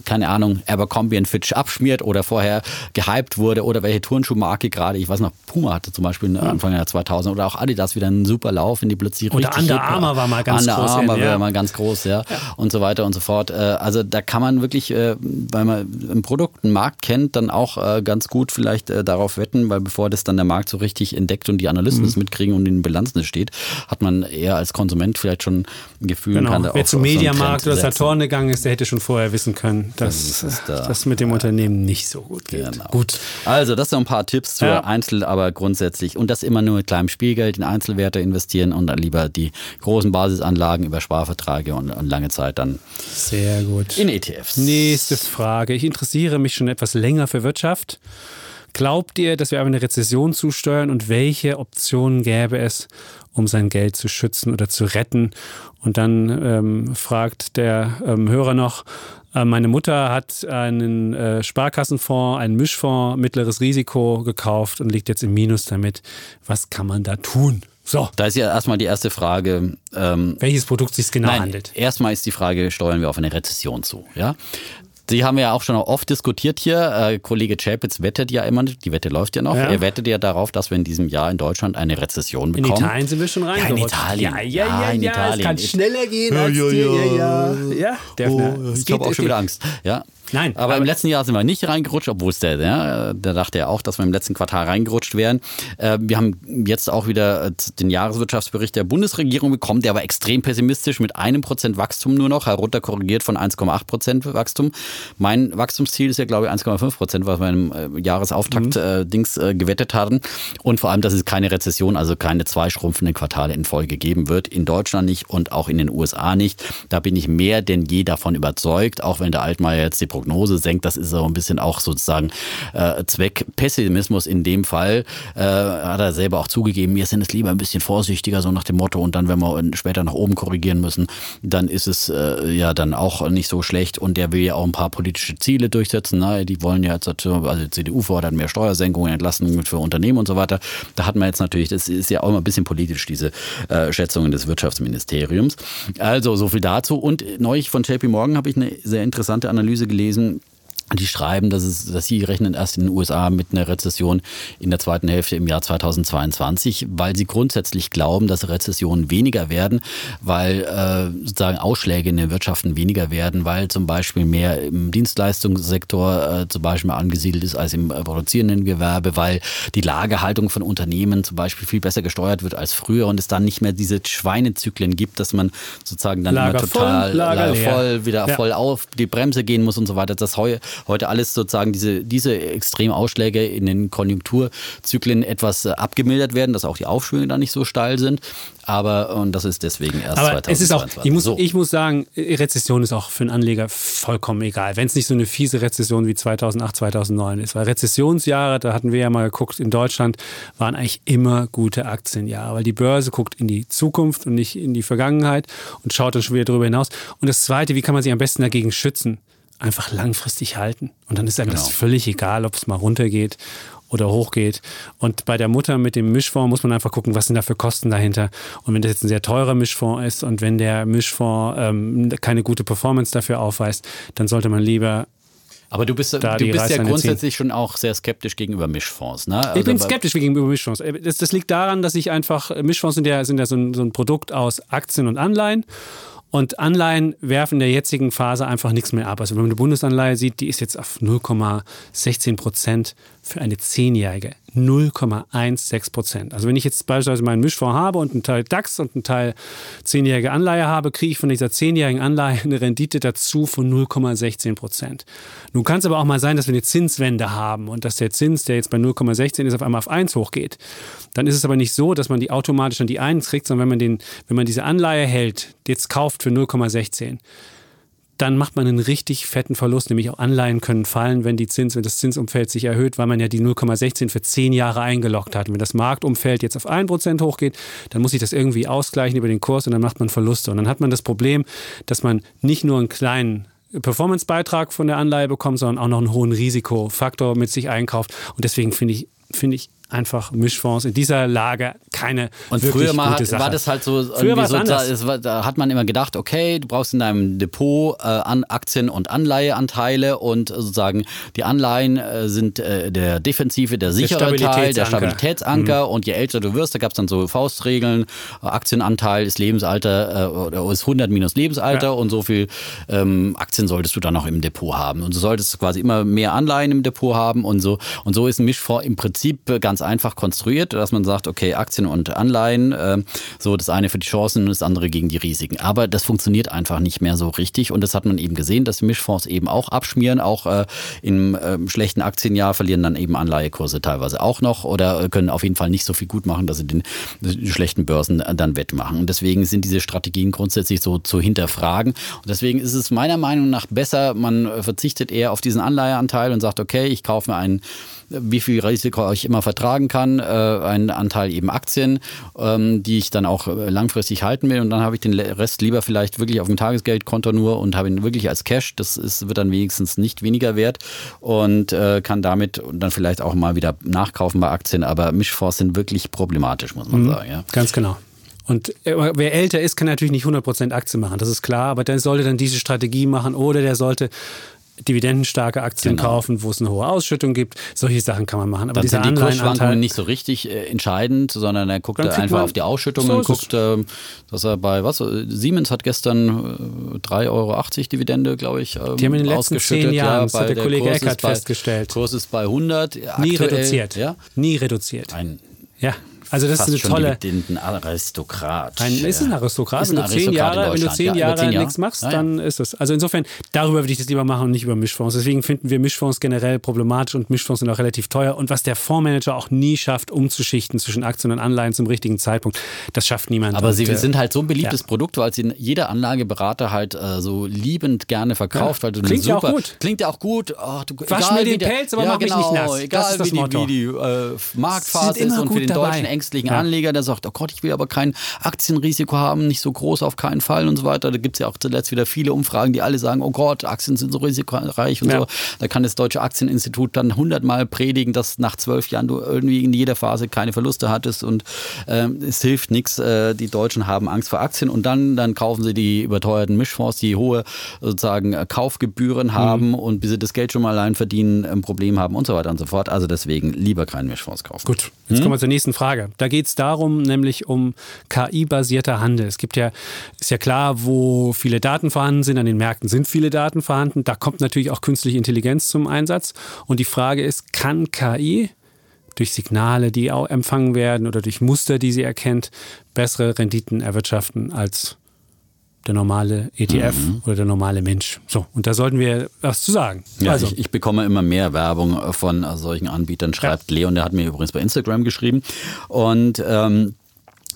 keine Ahnung, Abercrombie Fitch abschmiert oder vorher gehypt wurde oder welche Turnschuhmarke gerade, ich weiß noch, Puma hatte zum Beispiel Anfang der 2000 oder auch Adidas wieder einen super Lauf, wenn die plötzlich oder richtig Under Armour war mal ganz Under groß. Under Armour war mal ganz groß, ja. ja. Und so weiter und so fort. Äh, also da kann man wirklich, weil man ein Produkt, einen Markt kennt, dann auch ganz gut vielleicht äh, darauf wetten, weil bevor das dann der Markt so richtig entdeckt und die Analysten es mhm. mitkriegen und in den Bilanzen steht, hat man eher als Konsument vielleicht schon ein Gefühl. Genau. Kann Wer zum Mediamarkt so oder Saturn gegangen ist, der hätte schon vorher wissen können, dass das, da. das mit dem ja. Unternehmen nicht so gut geht. Genau. Gut. Also das sind ein paar Tipps für ja. Einzel, aber grundsätzlich und das immer nur mit kleinem Spielgeld in Einzelwerte investieren und dann lieber die großen Basisanlagen über Sparverträge und, und lange Zeit dann sehr gut in ETFs. Nächste Frage. Ich interessiere mich schon etwas länger für Wirtschaft. Glaubt ihr, dass wir aber eine Rezession zusteuern und welche Optionen gäbe es, um sein Geld zu schützen oder zu retten? Und dann ähm, fragt der ähm, Hörer noch, meine Mutter hat einen äh, Sparkassenfonds, einen Mischfonds, mittleres Risiko gekauft und liegt jetzt im Minus damit. Was kann man da tun? So. Da ist ja erstmal die erste Frage. Ähm, Welches Produkt sich genau nein, handelt. Erstmal ist die Frage, steuern wir auf eine Rezession zu? Ja? Sie haben ja auch schon oft diskutiert hier. Äh, Kollege Chapitz wettet ja immer, die Wette läuft ja noch. Ja. Er wettet ja darauf, dass wir in diesem Jahr in Deutschland eine Rezession bekommen. In Italien sind wir schon rein. Ja, in Italien. Ja, ja, ja, ja, in ja, Italien. Es kann schneller gehen als ja, ja, ja. Ja, ja. Oh, ich habe auch schon wieder Angst. Ja. Nein. Aber, aber, im letzten Jahr sind wir nicht reingerutscht, obwohl es der, ja, der dachte ja auch, dass wir im letzten Quartal reingerutscht wären. Äh, wir haben jetzt auch wieder den Jahreswirtschaftsbericht der Bundesregierung bekommen, der war extrem pessimistisch mit einem Prozent Wachstum nur noch, herunterkorrigiert von 1,8 Prozent Wachstum. Mein Wachstumsziel ist ja, glaube ich, 1,5 Prozent, was wir im äh, Jahresauftakt-Dings mhm. äh, gewettet hatten. Und vor allem, dass es keine Rezession, also keine zwei schrumpfenden Quartale in Folge geben wird. In Deutschland nicht und auch in den USA nicht. Da bin ich mehr denn je davon überzeugt, auch wenn der Altmaier jetzt die Prognose Prognose senkt. Das ist so ein bisschen auch sozusagen äh, Zweck Pessimismus in dem Fall. Äh, hat er selber auch zugegeben, wir sind es lieber ein bisschen vorsichtiger, so nach dem Motto. Und dann, wenn wir später nach oben korrigieren müssen, dann ist es äh, ja dann auch nicht so schlecht. Und der will ja auch ein paar politische Ziele durchsetzen. Na, die wollen ja jetzt, also die CDU fordert mehr Steuersenkungen, Entlastungen für Unternehmen und so weiter. Da hat man jetzt natürlich, das ist ja auch immer ein bisschen politisch, diese äh, Schätzungen des Wirtschaftsministeriums. Also so viel dazu. Und neulich von JP Morgan habe ich eine sehr interessante Analyse gelesen gelesen, die schreiben, dass, es, dass sie rechnen erst in den USA mit einer Rezession in der zweiten Hälfte im Jahr 2022, weil sie grundsätzlich glauben, dass Rezessionen weniger werden, weil äh, sozusagen Ausschläge in den Wirtschaften weniger werden, weil zum Beispiel mehr im Dienstleistungssektor äh, zum Beispiel angesiedelt ist als im produzierenden Gewerbe, weil die Lagerhaltung von Unternehmen zum Beispiel viel besser gesteuert wird als früher und es dann nicht mehr diese Schweinezyklen gibt, dass man sozusagen dann Lager immer total voll, Lager Lager voll wieder ja. voll auf die Bremse gehen muss und so weiter. Das heu heute alles sozusagen diese, diese extremen Ausschläge in den Konjunkturzyklen etwas äh, abgemildert werden, dass auch die Aufschwünge dann nicht so steil sind. Aber und das ist deswegen erst Aber 2022. Es ist auch, ich, muss, so. ich muss sagen, Rezession ist auch für einen Anleger vollkommen egal. Wenn es nicht so eine fiese Rezession wie 2008, 2009 ist. Weil Rezessionsjahre, da hatten wir ja mal geguckt, in Deutschland waren eigentlich immer gute Aktienjahre. Weil die Börse guckt in die Zukunft und nicht in die Vergangenheit und schaut dann schon wieder darüber hinaus. Und das Zweite, wie kann man sich am besten dagegen schützen? Einfach langfristig halten. Und dann ist einem genau. das völlig egal, ob es mal runtergeht oder hochgeht. Und bei der Mutter mit dem Mischfonds muss man einfach gucken, was sind da für Kosten dahinter. Und wenn das jetzt ein sehr teurer Mischfonds ist und wenn der Mischfonds ähm, keine gute Performance dafür aufweist, dann sollte man lieber aber du bist, du bist ja grundsätzlich schon auch sehr skeptisch gegenüber Mischfonds, ne? Also ich bin skeptisch gegenüber Mischfonds. Äh, das, das, liegt daran, dass ich einfach, Mischfonds sind ja, sind ja so, ein, so ein Produkt aus Aktien und Anleihen. Und Anleihen werfen in der jetzigen Phase einfach nichts mehr ab. Also wenn man eine Bundesanleihe sieht, die ist jetzt auf 0,16 Prozent für eine Zehnjährige. 0,16 Prozent. Also wenn ich jetzt beispielsweise meinen Mischfonds habe und einen Teil DAX und einen Teil zehnjährige Anleihe habe, kriege ich von dieser zehnjährigen Anleihe eine Rendite dazu von 0,16 Prozent. Nun kann es aber auch mal sein, dass wir eine Zinswende haben und dass der Zins, der jetzt bei 0,16 ist, auf einmal auf 1 hochgeht. Dann ist es aber nicht so, dass man die automatisch an die 1 kriegt, sondern wenn man, den, wenn man diese Anleihe hält, jetzt kauft für 0,16, dann macht man einen richtig fetten Verlust, nämlich auch Anleihen können fallen, wenn die Zins, wenn das Zinsumfeld sich erhöht, weil man ja die 0,16 für zehn Jahre eingeloggt hat. Und wenn das Marktumfeld jetzt auf 1% hochgeht, dann muss sich das irgendwie ausgleichen über den Kurs und dann macht man Verluste. Und dann hat man das Problem, dass man nicht nur einen kleinen Performance-Beitrag von der Anleihe bekommt, sondern auch noch einen hohen Risikofaktor mit sich einkauft. Und deswegen finde ich, finde ich einfach Mischfonds in dieser Lage keine Und früher mal hat, war das halt so, früher war so da, da, hat man immer gedacht, okay, du brauchst in deinem Depot äh, an Aktien und Anleiheanteile und sozusagen die Anleihen äh, sind äh, der defensive, der sichere der Teil, der Stabilitätsanker. Mhm. und je älter du wirst, da gab es dann so Faustregeln, Aktienanteil ist Lebensalter äh, oder ist 100 minus Lebensalter ja. und so viel ähm, Aktien solltest du dann auch im Depot haben. Und du solltest quasi immer mehr Anleihen im Depot haben und so. Und so ist ein Mischfonds im Prinzip ganz einfach konstruiert, dass man sagt, okay, Aktien und Anleihen, äh, so das eine für die Chancen und das andere gegen die Risiken. Aber das funktioniert einfach nicht mehr so richtig und das hat man eben gesehen, dass Mischfonds eben auch abschmieren, auch äh, im äh, schlechten Aktienjahr verlieren dann eben Anleihekurse teilweise auch noch oder können auf jeden Fall nicht so viel gut machen, dass sie den, den schlechten Börsen dann wettmachen. Und deswegen sind diese Strategien grundsätzlich so zu hinterfragen. Und deswegen ist es meiner Meinung nach besser, man verzichtet eher auf diesen Anleiheanteil und sagt, okay, ich kaufe mir einen wie viel Risiko ich immer vertragen kann, äh, einen Anteil eben Aktien, ähm, die ich dann auch äh, langfristig halten will und dann habe ich den Rest lieber vielleicht wirklich auf dem Tagesgeldkonto nur und habe ihn wirklich als Cash. Das ist, wird dann wenigstens nicht weniger wert und äh, kann damit dann vielleicht auch mal wieder nachkaufen bei Aktien. Aber Mischfonds sind wirklich problematisch, muss man mhm, sagen. Ja. Ganz genau. Und äh, wer älter ist, kann natürlich nicht 100% Aktien machen, das ist klar, aber der sollte dann diese Strategie machen oder der sollte dividendenstarke Aktien genau. kaufen, wo es eine hohe Ausschüttung gibt. Solche Sachen kann man machen. Aber Dann sind die Kursschwankungen nicht so richtig äh, entscheidend, sondern er guckt einfach auf die Ausschüttung so und guckt, äh, dass er bei was? Siemens hat gestern äh, 3,80 Euro Dividende, glaube ich, ähm, Die haben in den letzten zehn Jahren, ja, das hat der, der Kollege Kurs Eckert bei, festgestellt. Kurs ist bei 100. Nie aktuell, reduziert. Ja? Nie reduziert. Ein ja, also das ist eine tolle. Ein Aristokrat. Ein, ist ein Aristokrat. Ist wenn, ein du zehn Jahre, wenn du zehn Jahre, zehn Jahre nichts machst, ja, ja. dann ist es. Also insofern, darüber würde ich das lieber machen und nicht über Mischfonds. Deswegen finden wir Mischfonds generell problematisch und Mischfonds sind auch relativ teuer. Und was der Fondsmanager auch nie schafft, umzuschichten zwischen Aktien und Anleihen zum richtigen Zeitpunkt, das schafft niemand. Aber und, sie sind halt so ein beliebtes ja. Produkt, weil sie jeder Anlageberater halt äh, so liebend gerne verkauft. Weil du klingt ja auch gut. Klingt ja auch gut. Oh, du, Wasch mir den Pelz, aber mach genau, mich nicht nass. Egal, das ist das wie Motto. die, wie die äh, Marktphase ist und für den dabei. deutschen ängstlichen Anleger, der sagt, oh Gott, ich will aber kein Aktienrisiko haben, nicht so groß auf keinen Fall und so weiter. Da gibt es ja auch zuletzt wieder viele Umfragen, die alle sagen, oh Gott, Aktien sind so risikoreich und ja. so. Da kann das Deutsche Aktieninstitut dann hundertmal predigen, dass nach zwölf Jahren du irgendwie in jeder Phase keine Verluste hattest und äh, es hilft nichts. Äh, die Deutschen haben Angst vor Aktien und dann, dann kaufen sie die überteuerten Mischfonds, die hohe sozusagen äh, Kaufgebühren mhm. haben und bis sie das Geld schon mal allein verdienen, ein Problem haben und so weiter und so fort. Also deswegen lieber keinen Mischfonds kaufen. Gut, jetzt hm? kommen wir zur nächsten Frage. Da geht es darum, nämlich um KI-basierter Handel. Es gibt ja, ist ja klar, wo viele Daten vorhanden sind, an den Märkten sind viele Daten vorhanden. Da kommt natürlich auch künstliche Intelligenz zum Einsatz. Und die Frage ist, kann KI durch Signale, die auch empfangen werden oder durch Muster, die sie erkennt, bessere Renditen erwirtschaften als der normale ETF mhm. oder der normale Mensch. So, und da sollten wir was zu sagen. Ja, also. ich, ich bekomme immer mehr Werbung von solchen Anbietern, schreibt ja. Leon, der hat mir übrigens bei Instagram geschrieben. Und ähm,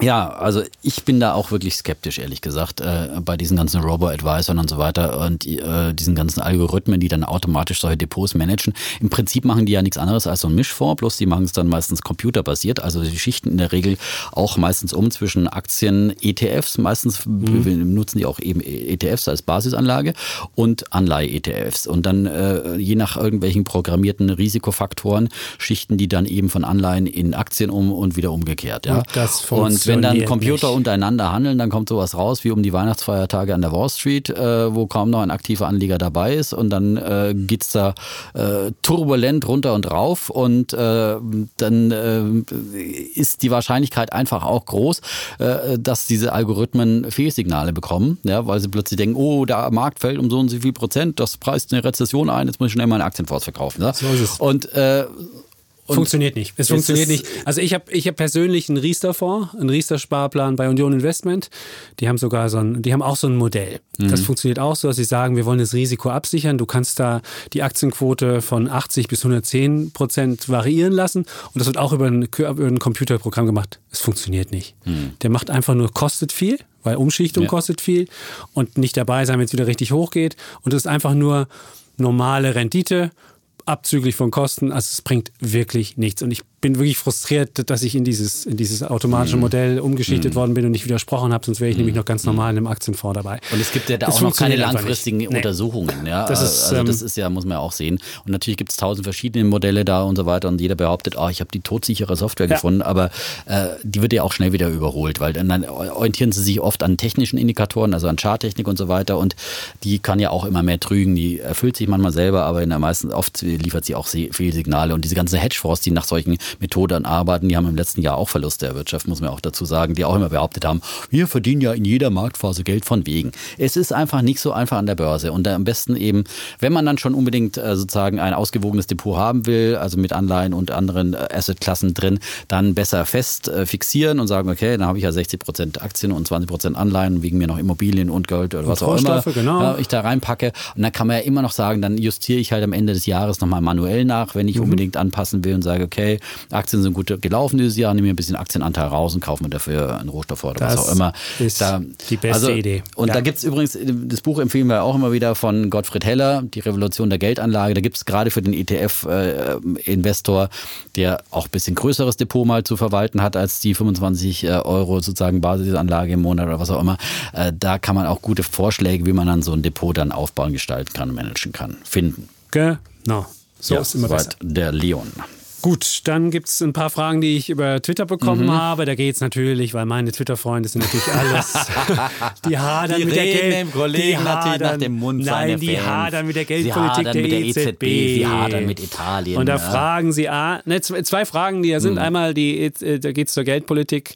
ja, also ich bin da auch wirklich skeptisch, ehrlich gesagt, äh, bei diesen ganzen Robo-Advisern und so weiter und äh, diesen ganzen Algorithmen, die dann automatisch solche Depots managen. Im Prinzip machen die ja nichts anderes als so ein Mischfonds, bloß die machen es dann meistens computerbasiert. Also die schichten in der Regel auch meistens um zwischen Aktien, ETFs, meistens mhm. nutzen die auch eben ETFs als Basisanlage und Anleihe-ETFs. Und dann äh, je nach irgendwelchen programmierten Risikofaktoren schichten die dann eben von Anleihen in Aktien um und wieder umgekehrt. Ja. Und das und wenn dann Computer untereinander handeln, dann kommt sowas raus wie um die Weihnachtsfeiertage an der Wall Street, äh, wo kaum noch ein aktiver Anleger dabei ist und dann äh, geht's da äh, turbulent runter und rauf und äh, dann äh, ist die Wahrscheinlichkeit einfach auch groß, äh, dass diese Algorithmen Fehlsignale bekommen, ja, weil sie plötzlich denken, oh, der Markt fällt um so und so viel Prozent, das preist eine Rezession ein, jetzt muss ich schnell meinen Aktienfonds verkaufen. Ja? So ist es. Und äh, und funktioniert nicht. Es funktioniert nicht. Also ich habe ich hab persönlich einen Riester-Fonds, einen Riester-Sparplan bei Union Investment. Die haben sogar so ein, die haben auch so ein Modell. Mhm. Das funktioniert auch so, dass sie sagen, wir wollen das Risiko absichern. Du kannst da die Aktienquote von 80 bis 110 Prozent variieren lassen. Und das wird auch über ein, über ein Computerprogramm gemacht. Es funktioniert nicht. Mhm. Der macht einfach nur, kostet viel, weil Umschichtung ja. kostet viel und nicht dabei sein, wenn es wieder richtig hochgeht. Und es ist einfach nur normale Rendite abzüglich von Kosten. Also es bringt wirklich nichts. Und ich bin wirklich frustriert, dass ich in dieses, in dieses automatische mhm. Modell umgeschichtet mhm. worden bin und nicht widersprochen habe, sonst wäre ich mhm. nämlich noch ganz normal in einem Aktienfonds dabei. Und es gibt ja da das auch noch keine langfristigen nee. Untersuchungen. Ja? Das ist, also das ähm, ist ja, muss man ja auch sehen. Und natürlich gibt es tausend verschiedene Modelle da und so weiter und jeder behauptet, oh, ich habe die todsichere Software ja. gefunden, aber äh, die wird ja auch schnell wieder überholt, weil dann orientieren sie sich oft an technischen Indikatoren, also an Charttechnik und so weiter und die kann ja auch immer mehr trügen, die erfüllt sich manchmal selber, aber in der meisten, oft liefert sie auch Fehlsignale und diese ganzen Hedgefonds, die nach solchen Methoden arbeiten, die haben im letzten Jahr auch Verluste erwirtschaftet, muss man auch dazu sagen, die auch immer behauptet haben, wir verdienen ja in jeder Marktphase Geld von wegen. Es ist einfach nicht so einfach an der Börse und am besten eben, wenn man dann schon unbedingt äh, sozusagen ein ausgewogenes Depot haben will, also mit Anleihen und anderen äh, Assetklassen drin, dann besser fest äh, fixieren und sagen, okay, dann habe ich ja 60 Prozent Aktien und 20 Prozent Anleihen, wegen mir noch Immobilien und Gold oder was auch immer genau. ich da reinpacke. Und dann kann man ja immer noch sagen, dann justiere ich halt am Ende des Jahres nochmal manuell nach, wenn ich mhm. unbedingt anpassen will und sage, okay, Aktien sind gut gelaufen dieses Jahr, nehme mir ein bisschen Aktienanteil raus und kaufe mir dafür einen Rohstoff oder Das was auch immer. ist da, die beste also, Idee. Und Ja. da gibt es übrigens, das Buch empfehlen wir auch immer wieder von Gottfried Heller, Die Revolution der Geldanlage. Da gibt es gerade für den ETF-Investor, der auch ein bisschen größeres Depot mal zu verwalten hat als die 25 äh, Euro sozusagen Basisanlage im Monat oder was auch immer. Äh, Da kann man auch gute Vorschläge, wie man dann so ein Depot dann aufbauen, gestalten kann, managen kann, finden. Genau. So Ja, ist immer besser. Der Leon. Gut, dann gibt es ein paar Fragen, die ich über Twitter bekommen Mhm. habe. Da geht es natürlich, weil meine Twitter-Freunde sind natürlich alles. [laughs] die hadern Die mit der Geld. dem Kollegen die natürlich nach hadern- dem Mund Nein, die Fans. hadern mit der Geldpolitik hadern der, mit der EZB. EZB, sie hadern mit Italien, Und da ja. fragen sie, ah, ne, zwei, Fragen, die da Mhm. sind. Einmal, die, äh, da geht es zur Geldpolitik.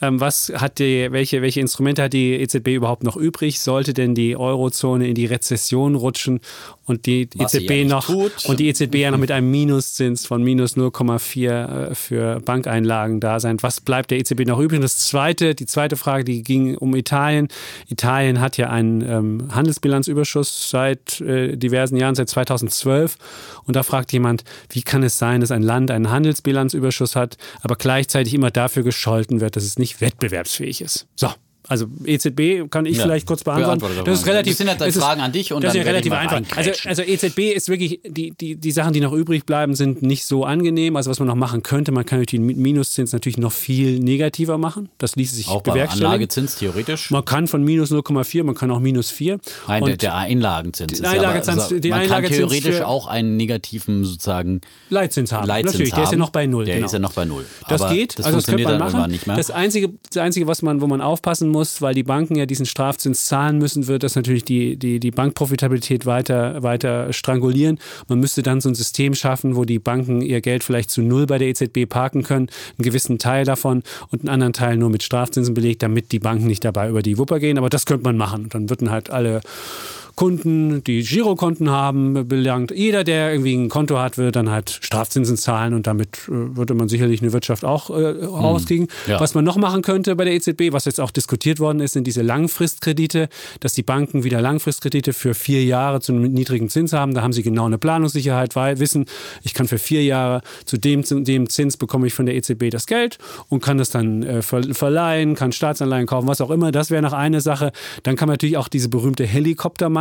Ähm, was hat die, welche, welche Instrumente hat die EZB überhaupt noch übrig? Sollte denn die Eurozone in die Rezession rutschen und die Was EZB ja noch tut. und die EZB ja noch mit einem Minuszins von minus 0,4 äh, für Bankeinlagen da sein. Was bleibt der EZB noch übrig? Das zweite, die zweite Frage, die ging um Italien. Italien hat ja einen ähm, Handelsbilanzüberschuss seit äh, diversen Jahren, seit 2012. Und da fragt jemand, wie kann es sein, dass ein Land einen Handelsbilanzüberschuss hat, aber gleichzeitig immer dafür gescholten wird, dass es nicht wettbewerbsfähig ist. So. Also EZB kann ich Ja, vielleicht kurz beantworten. Das ist relativ. Das sind ja es ist- Fragen an dich und das dann ist ja relativ einfach. Also, also EZB ist wirklich die, die, die Sachen, die noch übrig bleiben, sind nicht so angenehm. Also was man noch machen könnte, man kann natürlich den Minuszins natürlich noch viel negativer machen. Das ließe sich Auch bewerkstelligen. Anlagezins theoretisch. Man kann von minus 0,4, man kann auch minus 4. Nein, der, der Einlagenzins. ist ja Einlagezins- aber- die man Einlagezins kann theoretisch auch einen negativen sozusagen Leitzins haben. Leitzins Natürlich, haben. der ist ja noch bei Null. Der genau. ist ja noch bei Null. Das Aber geht, das also das könnte man machen. irgendwann nicht mehr. Das Einzige, das Einzige was man, wo man aufpassen muss, weil die Banken ja diesen Strafzins zahlen müssen, wird das natürlich die, die, die Bankprofitabilität weiter, weiter strangulieren. Man müsste dann so ein System schaffen, wo die Banken ihr Geld vielleicht zu null bei der EZB parken können, einen gewissen Teil davon und einen anderen Teil nur mit Strafzinsen belegt, damit die Banken nicht dabei über die Wupper gehen. Aber das könnte man machen. Dann würden halt alle Kunden, die Girokonten haben, belangt. Jeder, der irgendwie ein Konto hat, wird dann halt Strafzinsen zahlen und damit äh, würde man sicherlich eine Wirtschaft auch äh, rauskriegen. Ja. Was man noch machen könnte bei der EZB, was jetzt auch diskutiert worden ist, sind diese Langfristkredite, dass die Banken wieder Langfristkredite für vier Jahre zu einem niedrigen Zins haben. Da haben sie genau eine Planungssicherheit, weil wissen, ich kann für vier Jahre zu dem, zu dem Zins bekomme ich von der EZB das Geld und kann das dann äh, ver verleihen, kann Staatsanleihen kaufen, was auch immer. Das wäre noch eine Sache. Dann kann man natürlich auch diese berühmte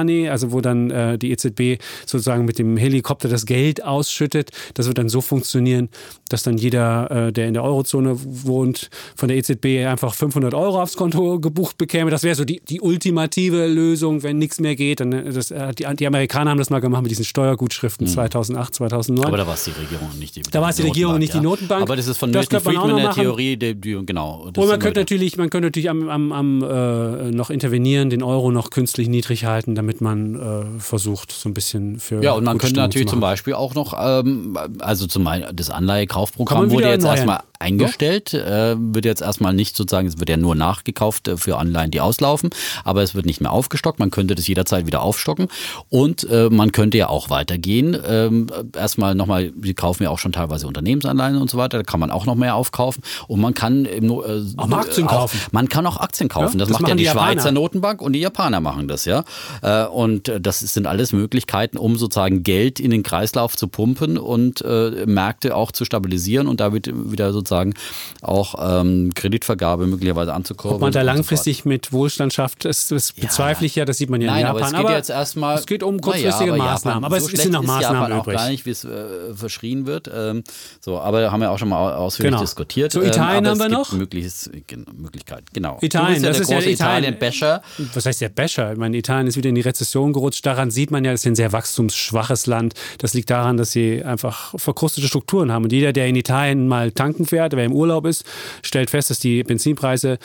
Helikopter-Money, also wo dann äh, die EZB sozusagen mit dem Helikopter das Geld ausschüttet. Das wird dann so funktionieren, dass dann jeder, äh, der in der Eurozone wohnt, von der EZB einfach 500 Euro aufs Konto gebucht bekäme. Das wäre so die, die ultimative Lösung, wenn nichts mehr geht. Dann, äh, das, äh, die, die Amerikaner haben das mal gemacht mit diesen Steuergutschriften 2008, 2009. Aber da war es die Regierung nicht die Da war es die Regierung nicht die Notenbank. Aber das ist von Das Milton Friedman der. Theorie, die, die, genau. Und man könnte natürlich, man könnte natürlich am, am, am äh, noch intervenieren, den Euro noch künstlich niedrig halten, damit man äh, versucht, so ein bisschen für Ja, und man könnte Stimmung natürlich zu zum. Beispiel auch noch, ähm, also zum Beispiel das Anleihekaufprogramm wurde jetzt erneuern. erstmal eingestellt, äh, wird jetzt erstmal nicht sozusagen, es wird ja nur nachgekauft äh, für Anleihen, die auslaufen, aber es wird nicht mehr aufgestockt, man könnte das jederzeit wieder aufstocken und äh, man könnte ja auch weitergehen. Ähm, erstmal nochmal, wir kaufen ja auch schon teilweise Unternehmensanleihen und so weiter, da kann man auch noch mehr aufkaufen und man kann im, äh, Auch Aktien kaufen. Man kann auch Aktien kaufen, Ja, das, das macht ja die, die. Schweizer Notenbank und die Japaner machen das, ja. Äh, Und äh, das sind alles Möglichkeiten, um sozusagen Geld in den Kreislauf zu pumpen und äh, Märkte auch zu stabilisieren und damit wieder sozusagen auch ähm, Kreditvergabe möglicherweise anzukurbeln. Ob man da und so langfristig mit Wohlstand schafft, das, das bezweifle ich ja, das sieht man ja Nein, in aber Japan. es geht jetzt erstmal. Es geht um kurzfristige ja, aber Maßnahmen. Japan, aber so es sind schlecht noch Maßnahmen Japan übrig. auch gar nicht, wie es äh, verschrien wird. Ähm, so, aber da haben wir auch schon mal ausführlich Genau. diskutiert. So, Italien ähm, aber haben wir noch? Mögliches, Möglichkeit, genau. Italien, ja das ist ja Italien. Italien-Basher. Was heißt der Becher? Ich meine, Italien ist wieder in die Rezession gerutscht. Daran sieht man ja, es ist ein sehr wachstumsschwaches Land. Das liegt daran, dass sie einfach verkrustete Strukturen haben. Und jeder, der in Italien mal tanken fährt, wer im Urlaub ist, stellt fest, dass die Benzinpreise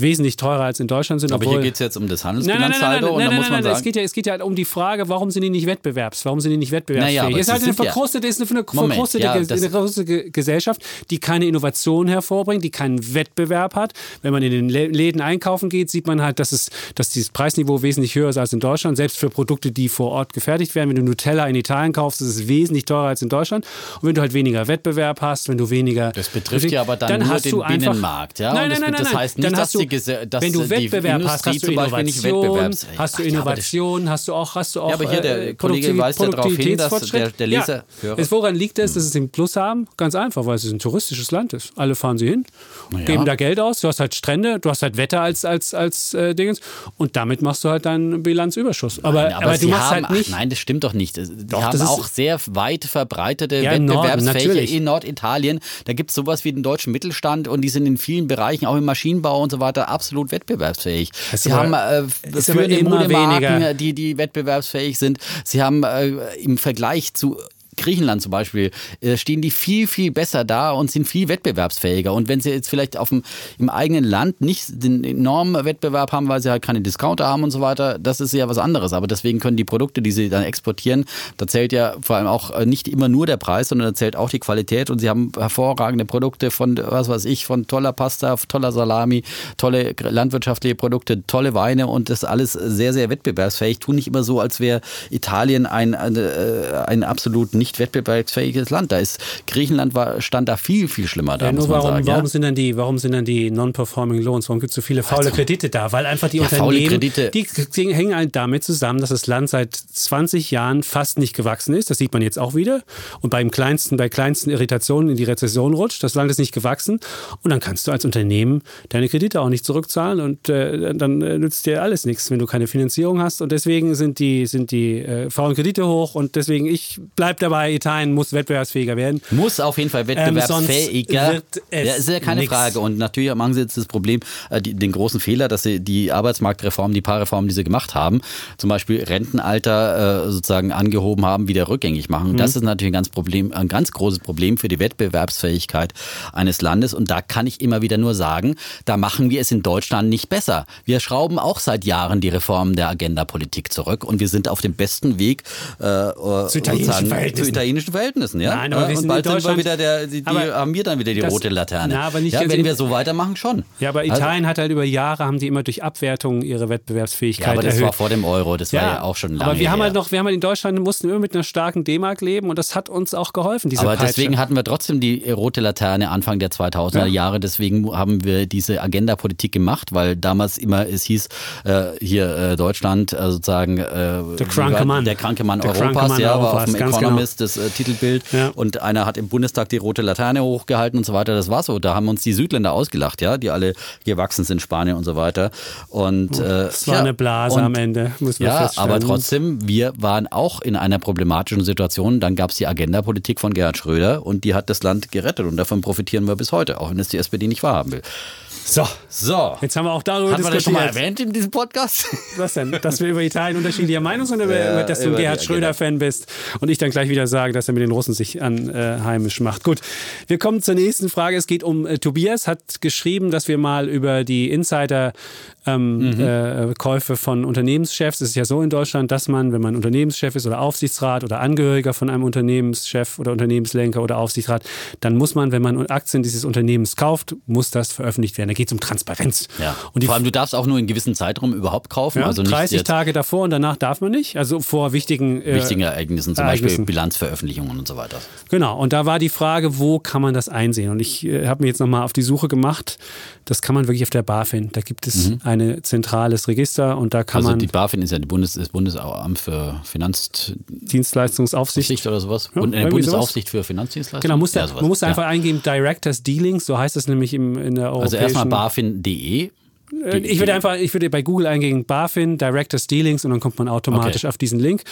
wesentlich teurer als in Deutschland sind. Aber hier geht es jetzt um das Nein, nein, nein, nein, Handelsbilanzsaldo nein, und da nein, muss nein, man nein, es geht ja, es geht ja um die Frage, warum sind die nicht wettbewerbs? Warum sind die nicht wettbewerbsfähig? Naja, es ist halt eine sind ja- verkrustete, ist eine verkrustete, ja, verkrustete Gesellschaft, die keine Innovation hervorbringt, die keinen Wettbewerb hat. Wenn man in den Lä- Läden einkaufen geht, sieht man halt, dass, es, dass dieses Preisniveau wesentlich höher ist als in Deutschland. Selbst für Produkte, die vor Ort gefertigt werden. Wenn du Nutella in Italien kaufst, ist es wesentlich teurer als in Deutschland. Und wenn du halt weniger Wettbewerb hast, wenn du weniger... Das betrifft ja aber dann nur hast den du einfach, Binnenmarkt, ja? Nein, Und nein, das- nein, nein, das nein. heißt nicht, dann dass hast du, dass wenn du Wettbewerb hast, hast du Innovation, hast du Ach aber Innovation, hast du auch, hast du auch Ja, aber hier der äh, Kollege Produktiv- weist ja darauf hin, dass Produktivitätsfortschritt. der- der Leser- ja. Es, woran liegt es, dass sie den Plus haben? Ganz einfach, weil es ein touristisches Land ist. Alle fahren sie hin, ja. geben da Geld aus, du hast halt Strände, du hast halt Wetter als, als, als äh, Dingens und damit machst du halt deinen Bilanzüberschuss. Aber, Nein, aber, du sie machst haben, halt nicht. Ach, nein, das stimmt doch nicht. Die Doch, haben das ist- auch sehr weit verbreitete Ja, Norden, Wettbewerbsfähige in Norditalien. Da gibt es sowas wie den deutschen Mittelstand und die sind in vielen Bereichen, auch im Maschinenbau und so weiter, absolut wettbewerbsfähig. Ist Sie haben äh, führende Modemarken, weniger. die, die wettbewerbsfähig sind. Sie haben äh, im Vergleich zu Griechenland zum Beispiel, äh, stehen die viel, viel besser da und sind viel wettbewerbsfähiger. Und wenn sie jetzt vielleicht auf dem, im eigenen Land nicht den enormen Wettbewerb haben, weil sie halt keine Discounter haben und so weiter, das ist ja was anderes. Aber deswegen können die Produkte, die sie dann exportieren, da zählt ja vor allem auch äh, nicht immer nur der Preis, sondern da zählt auch die Qualität. Und sie haben hervorragende Produkte von, was weiß ich, von toller Pasta, toller Salami, tolle landwirtschaftliche Produkte, tolle Weine und das alles sehr, sehr wettbewerbsfähig. Tun nicht immer so, als wäre Italien ein, ein, äh, ein absolut nicht wettbewerbsfähiges Land. Da ist Griechenland war, stand da viel, viel schlimmer da, Ja, nur warum, sagen. warum ja? sind dann die, warum sind dann die non-performing Loans? Warum gibt es so viele faule Kredite da? Weil einfach die Ja, Unternehmen, Kredite. die hängen halt damit zusammen, dass das Land seit 20 Jahren fast nicht gewachsen ist. Das sieht man jetzt auch wieder. Und beim kleinsten, bei kleinsten Irritationen in die Rezession rutscht. Das Land ist nicht gewachsen. Und dann kannst du als Unternehmen deine Kredite auch nicht zurückzahlen und äh, dann äh, nützt dir alles nichts, wenn du keine Finanzierung hast. Und deswegen sind die, sind die äh, faulen Kredite hoch. Und deswegen, ich bleib dabei, Italien muss wettbewerbsfähiger werden. Muss auf jeden Fall wettbewerbsfähiger. Ähm, wird es ja, ist ja keine nix. Frage. Und natürlich machen sie jetzt das Problem, äh, die, den großen Fehler, dass sie die Arbeitsmarktreformen, die paar Reformen, die sie gemacht haben, zum Beispiel Rentenalter äh, sozusagen angehoben haben, wieder rückgängig machen. Das ist natürlich ein ganz, Problem, ein ganz großes Problem für die Wettbewerbsfähigkeit eines Landes. Und da kann ich immer wieder nur sagen, da machen wir es in Deutschland nicht besser. Wir schrauben auch seit Jahren die Reformen der Agenda-Politik zurück und wir sind auf dem besten Weg äh, Zu italienischen sozusagen Verhältnissen. Zu italienischen Verhältnissen, ja. Nein, aber wir und sind in bald sind wir Deutschland- wieder der, die, die haben wir dann wieder die das- rote Laterne. Na, aber nicht ja, wenn in- wir so weitermachen, schon. Ja, aber Also- Italien hat halt über Jahre, haben die immer durch Abwertungen ihre Wettbewerbsfähigkeit ja, aber das erhöht. war vor dem Euro, das war ja auch schon lange Aber wir haben her. halt noch, wir haben halt in Deutschland, mussten immer mit einer starken D-Mark leben und das hat uns auch geholfen, diese aber Peitsche. deswegen hatten wir trotzdem die rote Laterne Anfang der 2000er Ja. Jahre. Deswegen haben wir diese Agenda-Politik gemacht, weil damals immer es hieß, äh, hier äh, Deutschland äh, sozusagen äh, Der kranke Mann. der kranke Mann Der Europas, kranke Mann ja, war auf Europas, dem ganz Economist das äh, Titelbild Ja. und einer hat im Bundestag die rote Laterne hochgehalten und so weiter. Das war so. Da haben uns die Südländer ausgelacht, ja, die alle gewachsen sind, Spanien und so weiter. Und äh, das war ja, eine Blase und am Ende, muss man Ja, feststellen. aber trotzdem, wir waren auch in einer problematischen Situation. Dann gab es die Agenda-Politik von Gerhard Schröder und die hat das Land gerettet und davon profitieren wir bis heute, auch wenn es die SPD nicht wahrhaben will. So, So. jetzt haben wir auch darüber Haben wir das schon mal erwähnt in diesem Podcast? [laughs] Was denn? Dass wir über Italien unterschiedlicher Meinung sind oder Ja, dass du ein Gerhard. Schröder-Fan bist und ich dann gleich wieder sage, dass er mit den Russen sich anheimisch macht. Gut, wir kommen zur nächsten Frage. Es geht um äh, Tobias, hat geschrieben, dass wir mal über die Insider ähm, Mhm. äh, Käufe von Unternehmenschefs. Es ist ja so in Deutschland, dass man, wenn man Unternehmenschef ist oder Aufsichtsrat oder Angehöriger von einem Unternehmenschef oder Unternehmenslenker oder Aufsichtsrat, dann muss man, wenn man Aktien dieses Unternehmens kauft, muss das veröffentlicht werden. Geht es um Transparenz. Ja. Und Vor allem, du darfst auch nur in gewissen Zeitraum überhaupt kaufen. ja, also nicht 30 jetzt Tage davor und danach darf man nicht. Also vor wichtigen, äh, wichtigen Ereignissen, zum Ereignissen. Beispiel Bilanzveröffentlichungen und so weiter. Genau, und da war die Frage, wo kann man das einsehen? Und ich äh, habe mir jetzt nochmal auf die Suche gemacht. Das kann man wirklich auf der BaFin. Da gibt es ein zentrales Register und da kann Mhm. Also man die BaFin ist ja Bundes das Bundesamt für Finanzaufsicht Dienstleistungsaufsicht. oder sowas. Ja, Und irgendwie Bundesaufsicht für Finanzdienstleistungen. Genau, muss da, Ja, sowas. man muss einfach eingeben Directors Dealings, so heißt es nämlich im, in der Also europäischen... erstmal BaFin.de. Äh, Ich würde einfach, ich würde bei Google eingeben BaFin, Directors Dealings und dann kommt man automatisch Okay. auf diesen Link.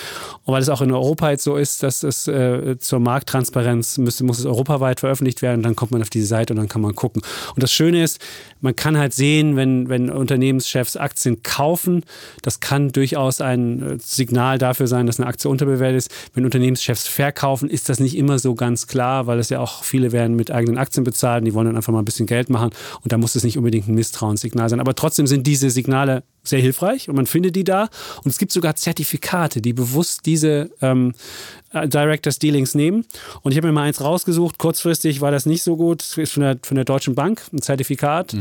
Und weil es auch in Europa jetzt so ist, dass es äh, zur Markttransparenz müsste, muss es europaweit veröffentlicht werden, dann kommt man auf diese Seite und dann kann man gucken. Und das Schöne ist, man kann halt sehen, wenn, wenn Unternehmenschefs Aktien kaufen, das kann durchaus ein äh, Signal dafür sein, dass eine Aktie unterbewertet ist. Wenn Unternehmenschefs verkaufen, ist das nicht immer so ganz klar, weil es ja auch viele werden mit eigenen Aktien bezahlt, und die wollen dann einfach mal ein bisschen Geld machen und da muss es nicht unbedingt ein Misstrauenssignal sein. Aber trotzdem sind diese Signale sehr hilfreich und man findet die da. Und es gibt sogar Zertifikate, die bewusst diese ähm, äh, Directors Dealings nehmen. Und ich habe mir mal eins rausgesucht. Kurzfristig war das nicht so gut. Das ist von der, von der Deutschen Bank ein Zertifikat.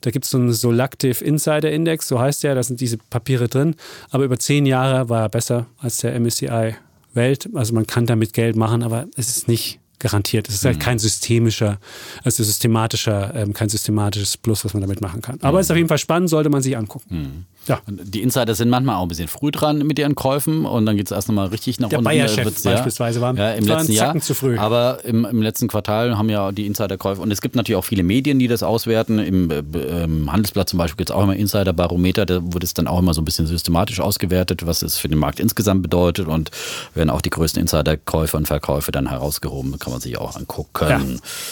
Da gibt es so einen Solactive Insider Index, so heißt der. Da sind diese Papiere drin. Aber über zehn Jahre war er besser als der MSCI Welt. Also man kann damit Geld machen, aber es ist nicht garantiert. Es ist halt mhm. kein systemischer, also systematischer, ähm, kein systematisches Plus, was man damit machen kann. Aber mhm. es ist auf jeden Fall spannend, sollte man sich angucken. Ja. Die Insider sind manchmal auch ein bisschen früh dran mit ihren Käufen und dann geht es erst nochmal richtig nach Der unten. Der Bayer-Chef beispielsweise war, ja, im letzten Jahr. zu früh. Aber im, im, letzten Quartal haben ja die Insiderkäufe und es gibt natürlich auch viele Medien, die das auswerten. Im, äh, im Handelsblatt zum Beispiel gibt es auch immer Insiderbarometer, da wird es dann auch immer so ein bisschen systematisch ausgewertet, was es für den Markt insgesamt bedeutet und werden auch die größten Insiderkäufe und Verkäufe dann herausgehoben. kann man sich auch angucken. Ja.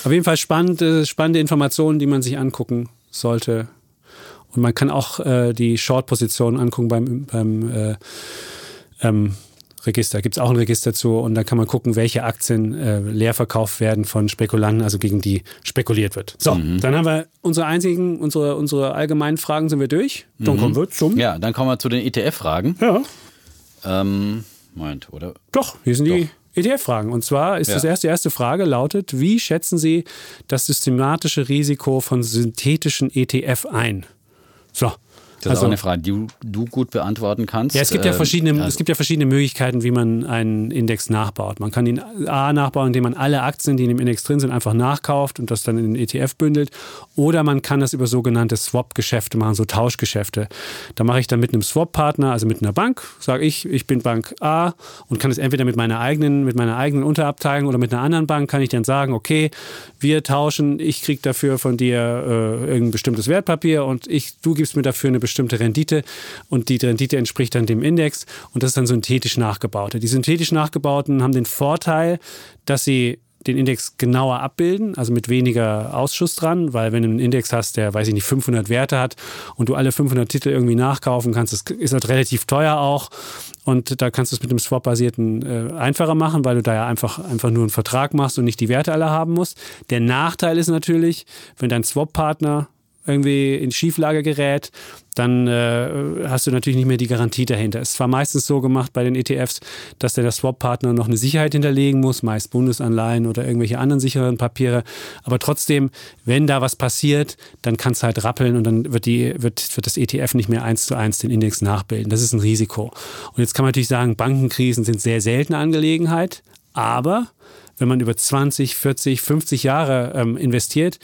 Auf jeden Fall spannende, spannende Informationen, die man sich angucken sollte und man kann auch äh, die Short-Position angucken beim, beim äh, ähm, Register. Gibt es auch ein Register zu und dann kann man gucken, welche Aktien äh, leer verkauft werden von Spekulanten, also gegen die spekuliert wird. So, mhm. dann haben wir unsere einzigen, unsere, unsere allgemeinen Fragen sind wir durch. Dann mhm. kommen wir zum. Ja, dann kommen wir zu den ETF-Fragen. Ja. Ähm, Moment, oder? Doch, hier sind Doch. die ETF-Fragen. Und zwar ist ja. das erste, die erste Frage lautet, wie schätzen Sie das systematische Risiko von synthetischen ETF ein? So. Das also, ist auch eine Frage, die du gut beantworten kannst. Ja, es gibt ja ähm, verschiedene, also, es gibt ja verschiedene Möglichkeiten, wie man einen Index nachbaut. Man kann ihn A nachbauen, indem man alle Aktien, die in dem Index drin sind, einfach nachkauft und das dann in den ETF bündelt. Oder man kann das über sogenannte Swap-Geschäfte machen, so Tauschgeschäfte. Da mache ich dann mit einem Swap-Partner, also mit einer Bank, sage ich, ich bin Bank A und kann es entweder mit meiner eigenen, mit meiner eigenen Unterabteilung oder mit einer anderen Bank, kann ich dann sagen, okay, wir tauschen, ich kriege dafür von dir äh, irgendein bestimmtes Wertpapier und ich, du gibst mir dafür eine bestimmte bestimmte Rendite und die Rendite entspricht dann dem Index und das ist dann synthetisch nachgebaute. Die synthetisch nachgebauten haben den Vorteil, dass sie den Index genauer abbilden, also mit weniger Ausschuss dran, weil wenn du einen Index hast, der, weiß ich nicht, 500 Werte hat und du alle 500 Titel irgendwie nachkaufen kannst, das ist halt relativ teuer auch und da kannst du es mit dem Swap-basierten äh, einfacher machen, weil du da ja einfach, einfach nur einen Vertrag machst und nicht die Werte alle haben musst. Der Nachteil ist natürlich, wenn dein Swap-Partner irgendwie in Schieflage gerät, dann äh, hast du natürlich nicht mehr die Garantie dahinter. Es war meistens so gemacht bei den ETFs, dass der, der Swap-Partner noch eine Sicherheit hinterlegen muss, meist Bundesanleihen oder irgendwelche anderen sicheren Papiere. Aber trotzdem, wenn da was passiert, dann kann es halt rappeln und dann wird, die, wird, wird das ETF nicht mehr eins zu eins den Index nachbilden. Das ist ein Risiko. Und jetzt kann man natürlich sagen, Bankenkrisen sind sehr seltene Angelegenheit, aber wenn man über 20, 40, 50 Jahre ähm, investiert,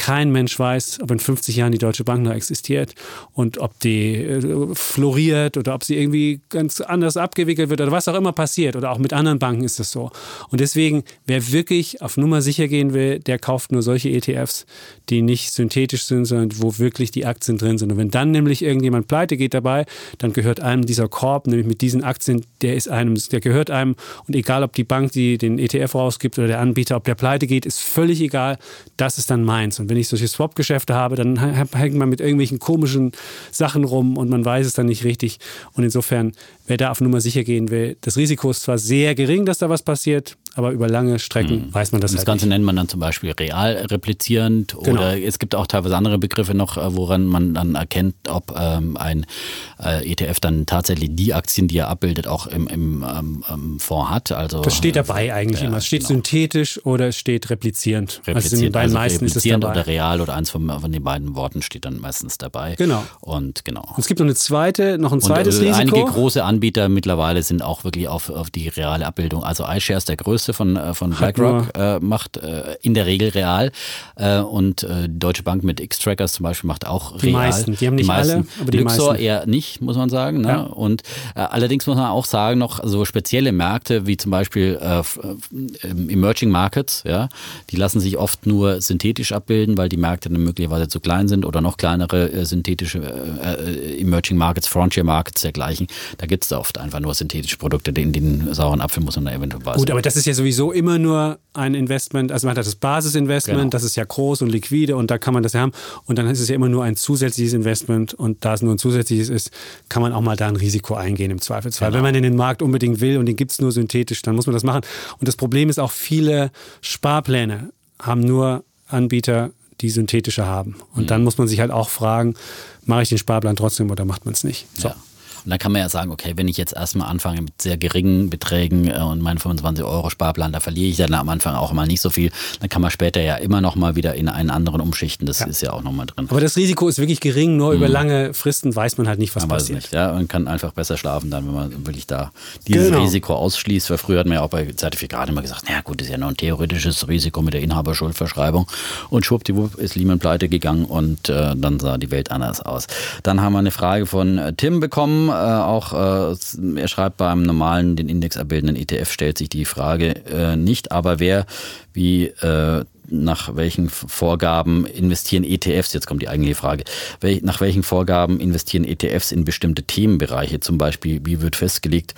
kein Mensch weiß, ob in 50 Jahren die Deutsche Bank noch existiert und ob die äh, floriert oder ob sie irgendwie ganz anders abgewickelt wird oder was auch immer passiert. Oder auch mit anderen Banken ist das so. Und deswegen, wer wirklich auf Nummer sicher gehen will, der kauft nur solche ETFs, die nicht synthetisch sind, sondern wo wirklich die Aktien drin sind. Und wenn dann nämlich irgendjemand pleite geht dabei, dann gehört einem dieser Korb, nämlich mit diesen Aktien, der ist einem, der gehört einem. Und egal, ob die Bank, die den ETF rausgibt oder der Anbieter, ob der pleite geht, ist völlig egal. Das ist dann meins. Und wenn ich solche Swap-Geschäfte habe, dann hängt man mit irgendwelchen komischen Sachen rum und man weiß es dann nicht richtig. Und insofern, wer da auf Nummer sicher gehen will, das Risiko ist zwar sehr gering, dass da was passiert, aber über lange Strecken mhm. weiß man das Das halt Ganze nicht. nennt man dann zum Beispiel real replizierend genau. oder es gibt auch teilweise andere Begriffe noch, äh, woran man dann erkennt, ob ähm, ein äh, ETF dann tatsächlich die Aktien, die er abbildet, auch im, im ähm, Fonds hat. Also, das steht dabei eigentlich ja, immer. Es steht genau. synthetisch oder es steht replizierend. replizierend also in den also meisten ist es dabei. oder real oder eins von, von, den beiden Worten steht dann meistens dabei. Genau. Und genau. Und es gibt noch eine zweite, noch ein zweites Und, äh, Risiko. Einige große Anbieter mittlerweile sind auch wirklich auf, auf die reale Abbildung. Also iShares der größte von, äh, von BlackRock äh, macht äh, in der Regel real. Äh, und äh, Deutsche Bank mit X-Trackers zum Beispiel macht auch real. Die meisten, die haben nicht die meisten. alle, aber die Luxor meisten. eher nicht, muss man sagen. Ne? Ja. Und äh, allerdings muss man auch sagen, noch so spezielle Märkte wie zum Beispiel Emerging Markets, ja, die lassen sich oft nur synthetisch abbilden, weil die Märkte dann möglicherweise zu klein sind oder noch kleinere synthetische Emerging Markets, Frontier Markets dergleichen. Da gibt es da oft einfach nur synthetische Produkte, in den sauren Apfel muss man da eventuell beißen. Gut, aber das ist ja sowieso immer nur ein Investment, also man hat das Basisinvestment, genau. das ist ja groß und liquide und da kann man das ja haben und dann ist es ja immer nur ein zusätzliches Investment und da es nur ein zusätzliches ist, kann man auch mal da ein Risiko eingehen im Zweifelsfall. Genau. Wenn man in den Markt unbedingt will und den gibt es nur synthetisch, dann muss man das machen. Und das Problem ist auch, viele Sparpläne haben nur Anbieter, die synthetische haben. Und mhm. dann muss man sich halt auch fragen, mache ich den Sparplan trotzdem oder macht man es nicht? So. Ja. Und dann kann man ja sagen, okay, wenn ich jetzt erstmal anfange mit sehr geringen Beträgen äh, und meinen 25 Euro Sparplan, da verliere ich dann am Anfang auch mal nicht so viel. Dann kann man später ja immer noch mal wieder in einen anderen umschichten. Das ja. ist ja auch noch mal drin. Aber das Risiko ist wirklich gering, nur mhm. über lange Fristen weiß man halt nicht, was man passiert. Weiß nicht, ja, und kann einfach besser schlafen dann, wenn man wirklich da dieses genau. Risiko ausschließt. Weil früher hat man ja auch bei Zertifikaten immer gesagt, na gut, das ist ja nur ein theoretisches Risiko mit der Inhaberschuldverschreibung. Und schwuppdiwupp ist Lehman pleite gegangen und äh, dann sah die Welt anders aus. Dann haben wir eine Frage von äh, Tim bekommen. Äh, auch äh, er schreibt beim normalen, den Index abbildenden ETF stellt sich die Frage äh, nicht, aber wer wie äh, nach welchen Vorgaben investieren ETFs, jetzt kommt die eigentliche Frage, nach welchen Vorgaben investieren ETFs in bestimmte Themenbereiche, zum Beispiel, wie wird festgelegt,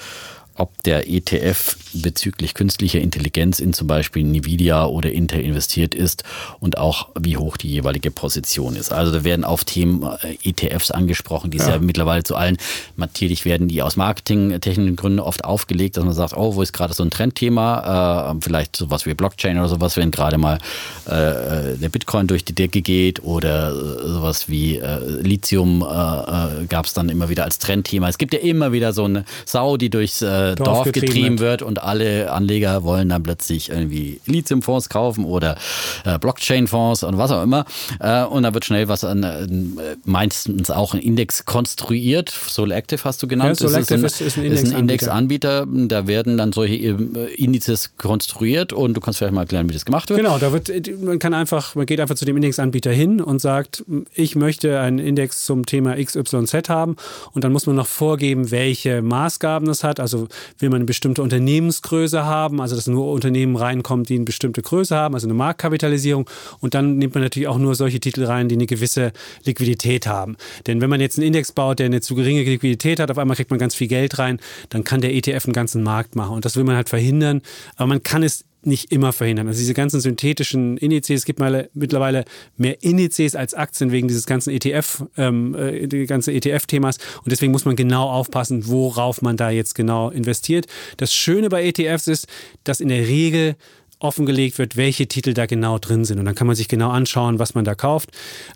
ob der ETF bezüglich künstlicher Intelligenz in zum Beispiel Nvidia oder Intel investiert ist und auch wie hoch die jeweilige Position ist. Also da werden auf Themen äh, ETFs angesprochen, die ja. ja mittlerweile zu allen, natürlich werden die aus marketingtechnischen Gründen oft aufgelegt, dass man sagt, oh, wo ist gerade so ein Trendthema, äh, vielleicht sowas wie Blockchain oder sowas, wenn gerade mal äh, der Bitcoin durch die Decke geht oder äh, sowas wie äh, Lithium äh, gab es dann immer wieder als Trendthema. Es gibt ja immer wieder so eine Sau, die durchs Dorf, Dorf getrieben, wird und alle Anleger wollen dann plötzlich irgendwie Lithiumfonds kaufen oder äh, Blockchain-Fonds und was auch immer. Äh, und da wird schnell was an, äh, meistens auch ein Index konstruiert. Solactive hast du genannt. Ja, Solactive ist, ist, ein, ist ein Indexanbieter. Index da werden dann solche äh, Indizes konstruiert und du kannst vielleicht mal erklären, wie das gemacht wird. Genau, da wird, man kann einfach, man geht einfach zu dem Indexanbieter hin und sagt, ich möchte einen Index zum Thema XYZ haben und dann muss man noch vorgeben, welche Maßgaben das hat. Also will man eine bestimmte Unternehmensgröße haben, also dass nur Unternehmen reinkommen, die eine bestimmte Größe haben, also eine Marktkapitalisierung. Und dann nimmt man natürlich auch nur solche Titel rein, die eine gewisse Liquidität haben. Denn wenn man jetzt einen Index baut, der eine zu geringe Liquidität hat, auf einmal kriegt man ganz viel Geld rein, dann kann der ETF einen ganzen Markt machen. Und das will man halt verhindern. Aber man kann es nicht immer verhindern. Also diese ganzen synthetischen Indizes, es gibt mittlerweile mehr Indizes als Aktien wegen dieses ganzen ETF, ähm, äh, die ganze ETF-Themas. Und deswegen muss man genau aufpassen, worauf man da jetzt genau investiert. Das Schöne bei ETFs ist, dass in der Regel offengelegt wird, welche Titel da genau drin sind. Und dann kann man sich genau anschauen, was man da kauft.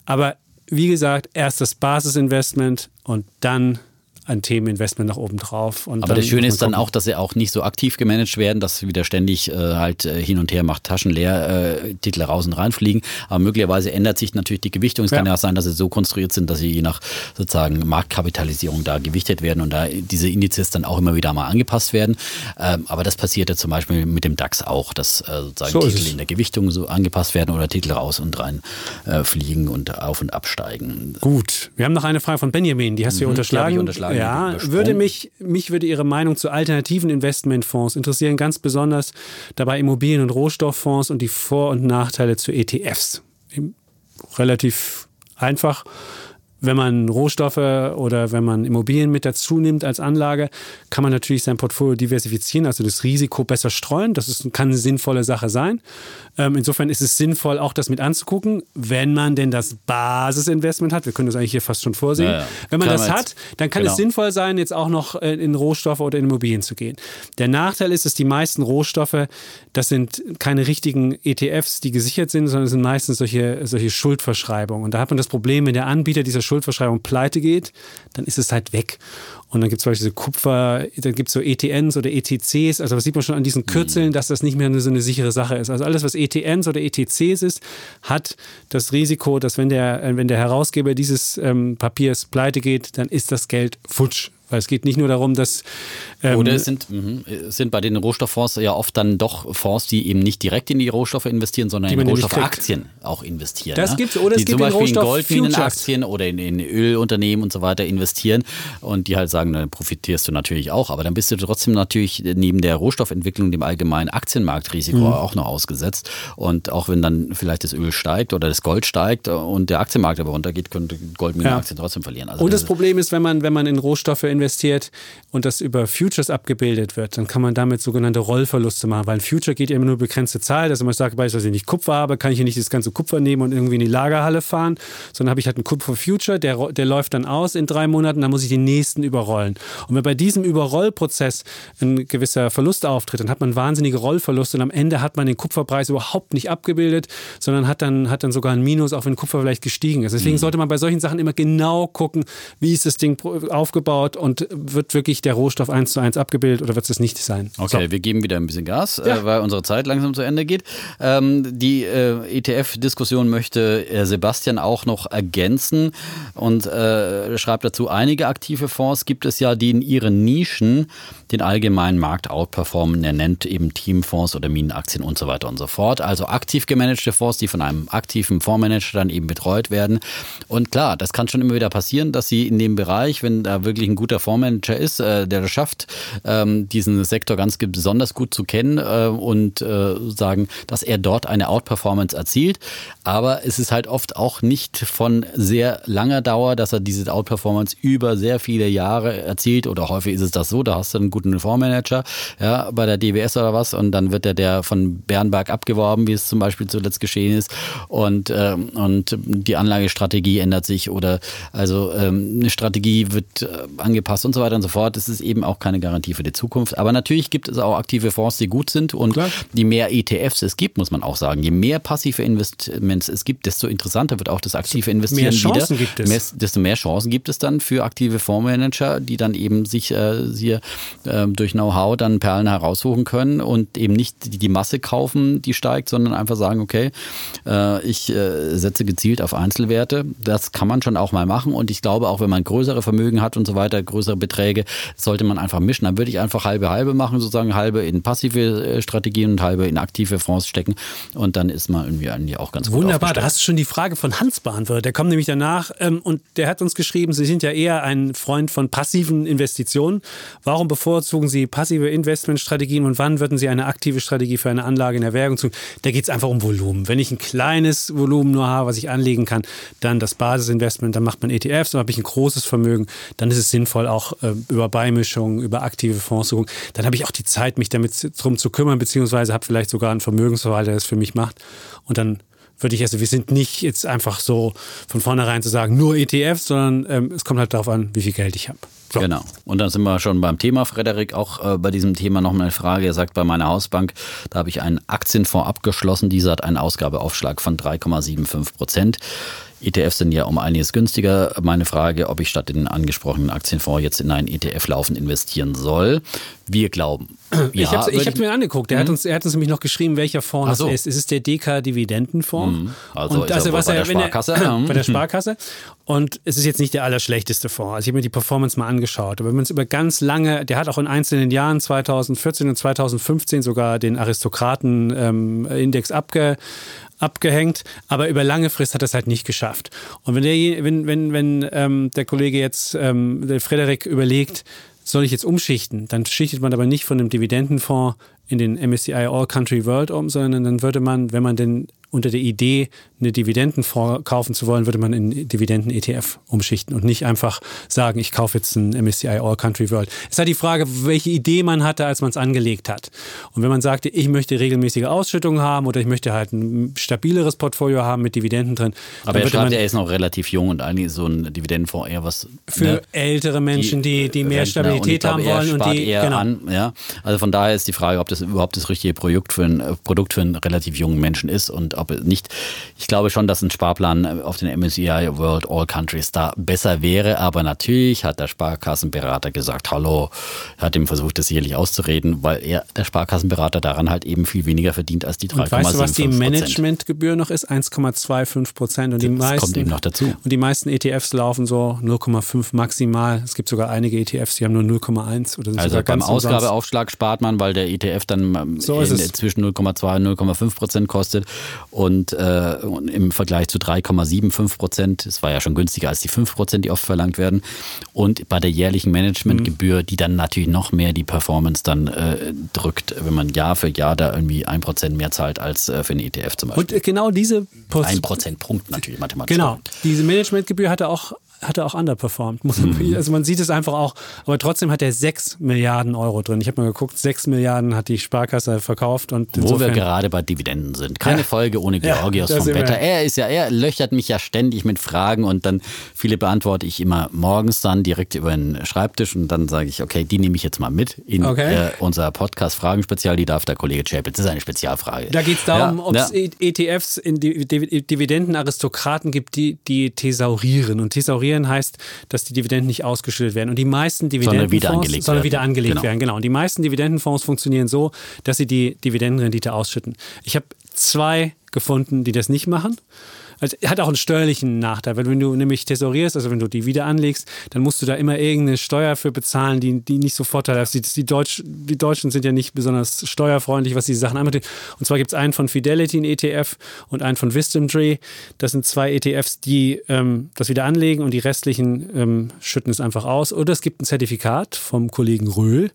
Aber wie gesagt, erst das Basisinvestment und dann ein Themeninvestment nach oben drauf. Aber das Schöne ist dann auch, dass sie auch nicht so aktiv gemanagt werden, dass wieder ständig äh, halt äh, hin und her macht, Taschen leer, äh, Titel raus und reinfliegen. Aber möglicherweise ändert sich natürlich die Gewichtung. Es ja. kann ja auch sein, dass sie so konstruiert sind, dass sie je nach sozusagen Marktkapitalisierung da gewichtet werden und da diese Indizes dann auch immer wieder mal angepasst werden. Ähm, aber das passiert ja zum Beispiel mit dem DAX auch, dass äh, sozusagen so Titel in der Gewichtung so angepasst werden oder Titel raus und rein äh, fliegen und auf und absteigen. Gut, wir haben noch eine Frage von Benjamin, die hast du mhm, unterschlagen. Unterschlagen. Ja, würde mich, mich würde Ihre Meinung zu alternativen Investmentfonds interessieren, ganz besonders dabei Immobilien- und Rohstofffonds und die Vor- und Nachteile zu ETFs. Relativ einfach wenn man Rohstoffe oder wenn man Immobilien mit dazu nimmt als Anlage, kann man natürlich sein Portfolio diversifizieren, also das Risiko besser streuen. Das ist, kann eine sinnvolle Sache sein. Ähm, insofern ist es sinnvoll, auch das mit anzugucken, wenn man denn das Basisinvestment hat. Wir können das eigentlich hier fast schon vorsehen. Ja, ja. Wenn man kann das hat, dann kann genau. es sinnvoll sein, jetzt auch noch äh, in Rohstoffe oder in Immobilien zu gehen. Der Nachteil ist, dass die meisten Rohstoffe, das sind keine richtigen ETFs, die gesichert sind, sondern es sind meistens solche, solche Schuldverschreibungen. Und da hat man das Problem, wenn der Anbieter dieser Schuldverschreibung pleite geht, dann ist es halt weg. Und dann gibt es zum Beispiel diese Kupfer, dann gibt es so ETNs oder ETCs. Also das sieht man schon an diesen mhm. Kürzeln, dass das nicht mehr so eine sichere Sache ist. Also alles, was ETNs oder ETCs ist, hat das Risiko, dass wenn der, wenn der Herausgeber dieses ähm, Papiers pleite geht, dann ist das Geld futsch. Weil es geht nicht nur darum, dass. Ähm, Oder es sind, mh, sind bei den Rohstofffonds ja oft dann doch Fonds, die eben nicht direkt in die Rohstoffe investieren, sondern in Rohstoffaktien auch investieren. Das ne? gibt's. Oder die es gibt zum Beispiel in Goldminenaktien oder in, in, Ölunternehmen und so weiter investieren und die halt sagen, dann profitierst du natürlich auch. Aber dann bist du trotzdem natürlich neben der Rohstoffentwicklung dem allgemeinen Aktienmarktrisiko mhm. auch noch ausgesetzt. Und auch wenn dann vielleicht das Öl steigt oder das Gold steigt und der Aktienmarkt aber runtergeht, könnte Goldminenaktien ja. trotzdem verlieren. Also und das, das Problem ist, wenn man, wenn man in Rohstoffe investiert und das über Futures abgebildet wird, dann kann man damit sogenannte Rollverluste machen, weil ein Future geht immer nur begrenzte Zahl. Also man sagt, weil ich nicht Kupfer habe, kann ich hier nicht das ganze Kupfer nehmen und irgendwie in die Lagerhalle fahren, sondern habe ich halt einen Kupfer-Future, der, der läuft dann aus in drei Monaten, dann muss ich den nächsten überrollen. Und wenn bei diesem Überrollprozess ein gewisser Verlust auftritt, dann hat man wahnsinnige Rollverluste und am Ende hat man den Kupferpreis überhaupt nicht abgebildet, sondern hat dann, hat dann sogar ein Minus, auch wenn Kupfer vielleicht gestiegen ist. Deswegen mhm. sollte man bei solchen Sachen immer genau gucken, wie ist das Ding aufgebaut und wird wirklich der Rohstoff eins zu eins abgebildet oder wird es nicht sein? Okay, so. wir geben wieder ein bisschen Gas, ja. äh, weil unsere Zeit langsam zu Ende geht. Ähm, die äh, ETF-Diskussion möchte äh, Sebastian auch noch ergänzen und äh, schreibt dazu, einige aktive Fonds gibt es ja, die in ihren Nischen den allgemeinen Markt outperformen. Er nennt eben Teamfonds oder Minenaktien und so weiter und so fort. Also aktiv gemanagte Fonds, die von einem aktiven Fondsmanager dann eben betreut werden. Und klar, das kann schon immer wieder passieren, dass sie in dem Bereich, wenn da wirklich ein guter Fondsmanager ist, äh, der das schafft, ähm, diesen Sektor ganz besonders gut zu kennen äh, und äh, sagen, dass er dort eine Outperformance erzielt. Aber es ist halt oft auch nicht von sehr langer Dauer, dass er diese Outperformance über sehr viele Jahre erzielt. Oder häufig ist es das so, da hast du einen guten Fondsmanager ja, bei der DWS oder was und dann wird der, der von Bernberg abgeworben, wie es zum Beispiel zuletzt geschehen ist und, ähm, und die Anlagestrategie ändert sich oder also ähm, eine Strategie wird angepasst und so weiter und so fort. Das ist eben auch keine Garantie für die Zukunft. Aber natürlich gibt es auch aktive Fonds, die gut sind und Klar. je mehr ETFs es gibt, muss man auch sagen, je mehr passive Investments es gibt, desto interessanter wird auch das aktive Investieren mehr Chancen wieder. Gibt es. Mehr, desto mehr Chancen gibt es dann für aktive Fondsmanager, die dann eben sich äh, hier äh, durch Know-how dann Perlen heraussuchen können und eben nicht die, die Masse kaufen, die steigt, sondern einfach sagen, okay, äh, ich äh, setze gezielt auf Einzelwerte. Das kann man schon auch mal machen und ich glaube auch, wenn man größere Vermögen hat und so weiter, größere Beträge, sollte man einfach mischen. Dann würde ich einfach halbe halbe machen, sozusagen halbe in passive äh, Strategien und halbe in aktive Fonds stecken und dann ist man irgendwie eigentlich auch ganz gut Wunderbar, da hast du schon die Frage von Hans beantwortet. Der kommt nämlich danach ähm, und der hat uns geschrieben, Sie sind ja eher ein Freund von passiven Investitionen. Warum bevorzugen Sie passive Investmentstrategien und wann würden Sie eine aktive Strategie für eine Anlage in Erwägung tun? Da geht es einfach um Volumen. Wenn ich ein kleines Volumen nur habe, was ich anlegen kann, dann das Basisinvestment, dann macht man ETFs. Und habe ich ein großes Vermögen, dann ist es sinnvoll, auch äh, über Beimischungen, über aktive Fonds zu. Dann habe ich auch die Zeit, mich damit drum zu kümmern, beziehungsweise habe vielleicht sogar einen Vermögensverwalter, der das für mich macht. Und dann würde ich also, wir sind nicht jetzt einfach so von vornherein zu sagen, nur ETFs, sondern ähm, es kommt halt darauf an, wie viel Geld ich habe. So. Genau. Und dann sind wir schon beim Thema, Frederik, auch äh, bei diesem Thema noch eine Frage. Er sagt, bei meiner Hausbank, da habe ich einen Aktienfonds abgeschlossen. Dieser hat einen Ausgabeaufschlag von 3,75 Prozent. ETFs sind ja um einiges günstiger. Meine Frage, ob ich statt den angesprochenen Aktienfonds jetzt in einen ETF laufen investieren soll. Wir glauben. Ich ja, habe es mir angeguckt. Er, mhm. hat uns, er hat uns nämlich noch geschrieben, welcher Fonds so. das ist. Es ist der DK-Dividendenfonds. Mhm. Also, und also, was bei, er, der Sparkasse. Er, [clears throat] bei der Sparkasse. Und es ist jetzt nicht der allerschlechteste Fonds. Also ich habe mir die Performance mal angeschaut. Aber wenn man es über ganz lange, der hat auch in einzelnen Jahren 2014 und 2015 sogar den Aristokraten-Index ähm, abge, abgehängt, aber über lange Frist hat er es halt nicht geschafft. Und wenn der, wenn, wenn, wenn ähm, der Kollege jetzt, ähm, der Frederik überlegt, soll ich jetzt umschichten, dann schichtet man aber nicht von dem Dividendenfonds in den MSCI All Country World um, sondern dann würde man, wenn man denn unter der Idee, eine Dividenden kaufen zu wollen, würde man in Dividenden-ETF umschichten und nicht einfach sagen, ich kaufe jetzt einen MSCI All Country World. Es ist halt die Frage, welche Idee man hatte, als man es angelegt hat. Und wenn man sagte, ich möchte regelmäßige Ausschüttungen haben oder ich möchte halt ein stabileres Portfolio haben mit Dividenden drin. Aber er schreibt, er ist noch relativ jung und eigentlich so ein Dividendenfonds eher was. Für ne? ältere Menschen, die, die mehr Rentner Stabilität haben wollen. und die, eher genau. an, ja. Also von daher ist die Frage, ob das überhaupt das richtige Produkt für, ein, Produkt für einen relativ jungen Menschen ist und ob nicht. Ich glaube schon, dass ein Sparplan auf den MSCI World All Countries da besser wäre, aber natürlich hat der Sparkassenberater gesagt, hallo, er hat ihm versucht, das sicherlich auszureden, weil er, der Sparkassenberater, daran halt eben viel weniger verdient als die 3,75 Weißt du, was die Managementgebühr noch ist? 1,25 Prozent. Und die das meisten, kommt eben noch dazu. Und die meisten ETFs laufen so 0,5 maximal. Es gibt sogar einige ETFs, die haben nur 0,1 oder Also beim Ausgabeaufschlag spart man, weil der ETF dann ähm, so in, zwischen 0,2 und 0,5 Prozent kostet und, äh, im Vergleich zu 3,75 Prozent, es war ja schon günstiger als die 5 Prozent, die oft verlangt werden und bei der jährlichen Managementgebühr, die dann natürlich noch mehr die Performance dann äh, drückt, wenn man Jahr für Jahr da irgendwie ein Prozent mehr zahlt als äh, für einen ETF zum Beispiel. Und genau diese Post ein Prozentpunkt natürlich mathematisch. Genau, diese Managementgebühr hatte auch hat er auch underperformed. Mhm. Also man sieht es einfach auch, aber trotzdem hat er 6 Milliarden Euro drin. Ich habe mal geguckt, 6 Milliarden hat die Sparkasse verkauft. Und Wo wir gerade bei Dividenden sind. Keine ja. Folge ohne Georgios ja, vom Wetter. Er ist ja, er löchert mich ja ständig mit Fragen und dann viele beantworte ich immer morgens dann direkt über den Schreibtisch und dann sage ich, okay, die nehme ich jetzt mal mit in okay. äh, unser Podcast Fragen-Spezial, die darf der Kollege Chapitz. Das ist eine Spezialfrage. Da geht es darum, ja, ob es ETFs in Dividendenaristokraten gibt, die, die thesaurieren. Und thesaurieren Thesaurieren heißt, dass die Dividenden nicht ausgeschüttet werden. Und die meisten Dividendenfonds wieder angelegt sondern werden. wieder angelegt Genau. werden. Genau. Und die meisten Dividendenfonds funktionieren so, dass sie die Dividendenrendite ausschütten. Ich habe zwei gefunden, die das nicht machen. Also hat auch einen steuerlichen Nachteil, weil wenn du nämlich tesorierst, also wenn du die wieder anlegst, dann musst du da immer irgendeine Steuer für bezahlen, die, die nicht so vorteilhaft ist. Die, die, Deutsch, die Deutschen sind ja nicht besonders steuerfreundlich, was diese Sachen anbetrifft. Und zwar gibt es einen von Fidelity, ein ETF, und einen von Wisdom Tree. Das sind zwei ETFs, die ähm, das wieder anlegen und die restlichen ähm, schütten es einfach aus. Oder es gibt ein Zertifikat vom Kollegen Röhl,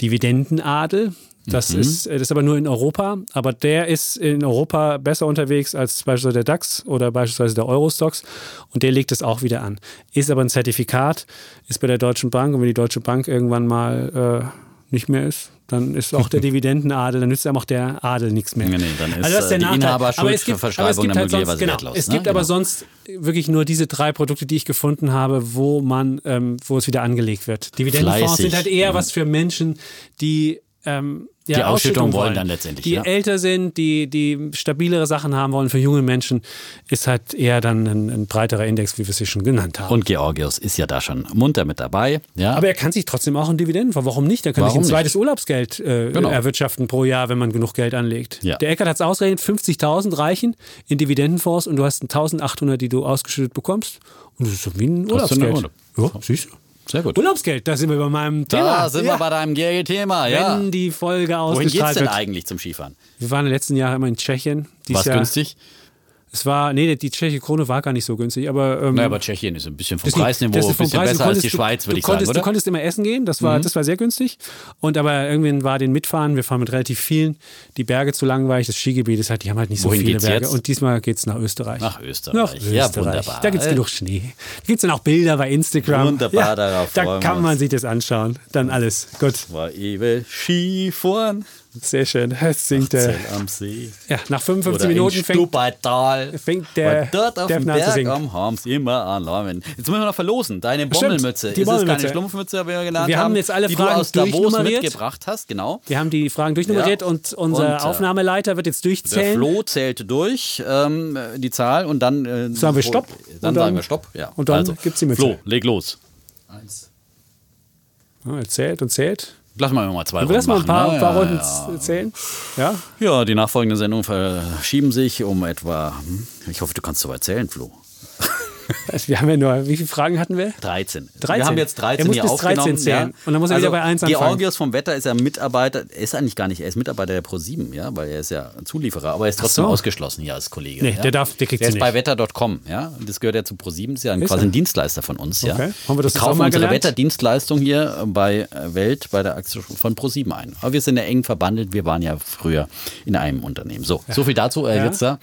Dividendenadel. Das, ist, äh, das ist aber nur in Europa. Aber der ist in Europa besser unterwegs als beispielsweise der DAX oder beispielsweise der Eurostox. Und der legt es auch wieder an. Ist aber ein Zertifikat, ist bei der Deutschen Bank. Und wenn die Deutsche Bank irgendwann mal äh, nicht mehr ist, dann ist auch der [laughs] Dividendenadel, dann nützt einem auch der Adel nichts mehr. Nee, nee, dann ist, also das ist der äh, die Nachteil. Aber es für gibt, aber es Verschreibung gibt der halt sonst, genau, wertlos, es ne? gibt aber Genau. sonst wirklich nur diese drei Produkte, die ich gefunden habe, wo man, ähm, wo es wieder angelegt wird. Dividendenfonds Fleißig. sind halt eher Mhm. was für Menschen, die ähm, ja, Die Ausschüttung wollen wollen dann letztendlich, Die ja. älter sind, die, die stabilere Sachen haben wollen. Für junge Menschen ist halt eher dann ein, ein breiterer Index, wie wir es hier schon genannt haben. Und Georgios ist ja da schon munter mit dabei. Ja? aber er kann sich trotzdem auch einen Dividendenfonds. Warum nicht? Dann kann sich ein nicht? zweites Urlaubsgeld äh, Genau. erwirtschaften pro Jahr, wenn man genug Geld anlegt. Ja. Der Eckert hat es ausgerechnet, 50.000 reichen in Dividendenfonds und du hast 1.800, die du ausgeschüttet bekommst. Und das ist so wie ein Urlaubsgeld. Ja, siehst du. Sehr gut. Urlaubsgeld, da sind wir bei meinem Thema. Da sind ja. wir bei deinem Thema, ja. Wenn die Folge Wohin geht's ausgestrahlt denn wird. eigentlich zum Skifahren? Wir waren den letzten Jahren immer in Tschechien. War Jahr, günstig? Es war, nee, die tschechische Krone war gar nicht so günstig, aber. Ähm, Naja, aber Tschechien ist ein bisschen vom Preisniveau ein bisschen Preis- besser du als die konntest- Schweiz, du, würde du ich konntest, sagen, Du oder? konntest immer essen gehen, das war, das war sehr günstig. Und aber irgendwann war den Mitfahren, wir fahren mit relativ vielen, die Berge zu langweilig, das Skigebiet ist halt, die haben halt nicht so Wohin viele geht's Berge. jetzt? Und diesmal geht es nach Österreich. Nach Österreich. Nach Ja, Österreich. wunderbar. Da gibt es genug Schnee. Da gibt es dann auch Bilder bei Instagram. Wunderbar, darauf Da kann man sich das anschauen. Dann alles. Gut, War ewig Skifahren. Sehr schön. Jetzt singt der. Zell am See. Ja, nach 55 Oder Minuten in fängt, fängt der Weil dort auf dem an zu Berg singen. am sie immer Alarmen. Jetzt müssen wir noch verlosen. Deine Stimmt, Bommelmütze. die ist es Bommelmütze. keine Schlumpfmütze, wie wir genannt Wir haben jetzt alle die Fragen du aus Davos durchnummeriert. mitgebracht hast, genau. Wir haben die Fragen durchnummeriert Ja. und unser Und, äh, Aufnahmeleiter wird jetzt Der durchzählen. Flo zählt durch ähm, die Zahl und dann äh, Sagen wir Stopp. Dann, Und dann- sagen wir Stopp. Ja. und dann also, gibt's die Mütze. Flo, leg los. Ja, er zählt und zählt. Lass mal mal zwei Wir lassen mal ein Runden paar, machen, paar ne? Runden ja, z- zählen. Ja? ja. ja, die nachfolgenden Sendungen verschieben sich um etwa. hm, Ich hoffe, du kannst soweit zählen, Flo. [laughs] Also wir haben ja nur, wie viele Fragen hatten wir? 13. 13. Wir haben jetzt 13 Er muss hier bis 13 aufgenommen. zählen. Ja. Und dann muss er also, wieder bei 1 anfangen. Georgios vom Wetter ist ja Mitarbeiter, er ist eigentlich gar nicht, er ist Mitarbeiter der Pro7, ja, weil er ist ja Zulieferer, aber er ist trotzdem so. ausgeschlossen hier als Kollege. Nee, ja. der darf- der kriegt der ist bei nicht. wetter.com, ja, und das gehört ja zu Pro7, ist ja ein, Ist quasi er? ein Dienstleister von uns, ja. Okay. Haben wir das wir kaufen unsere gelernt? Wetterdienstleistung hier bei Welt, bei der Aktie von Pro7 ein. Aber wir sind ja eng verbandelt, wir waren ja früher in einem Unternehmen. So, so viel dazu, äh, Ja. jetzt da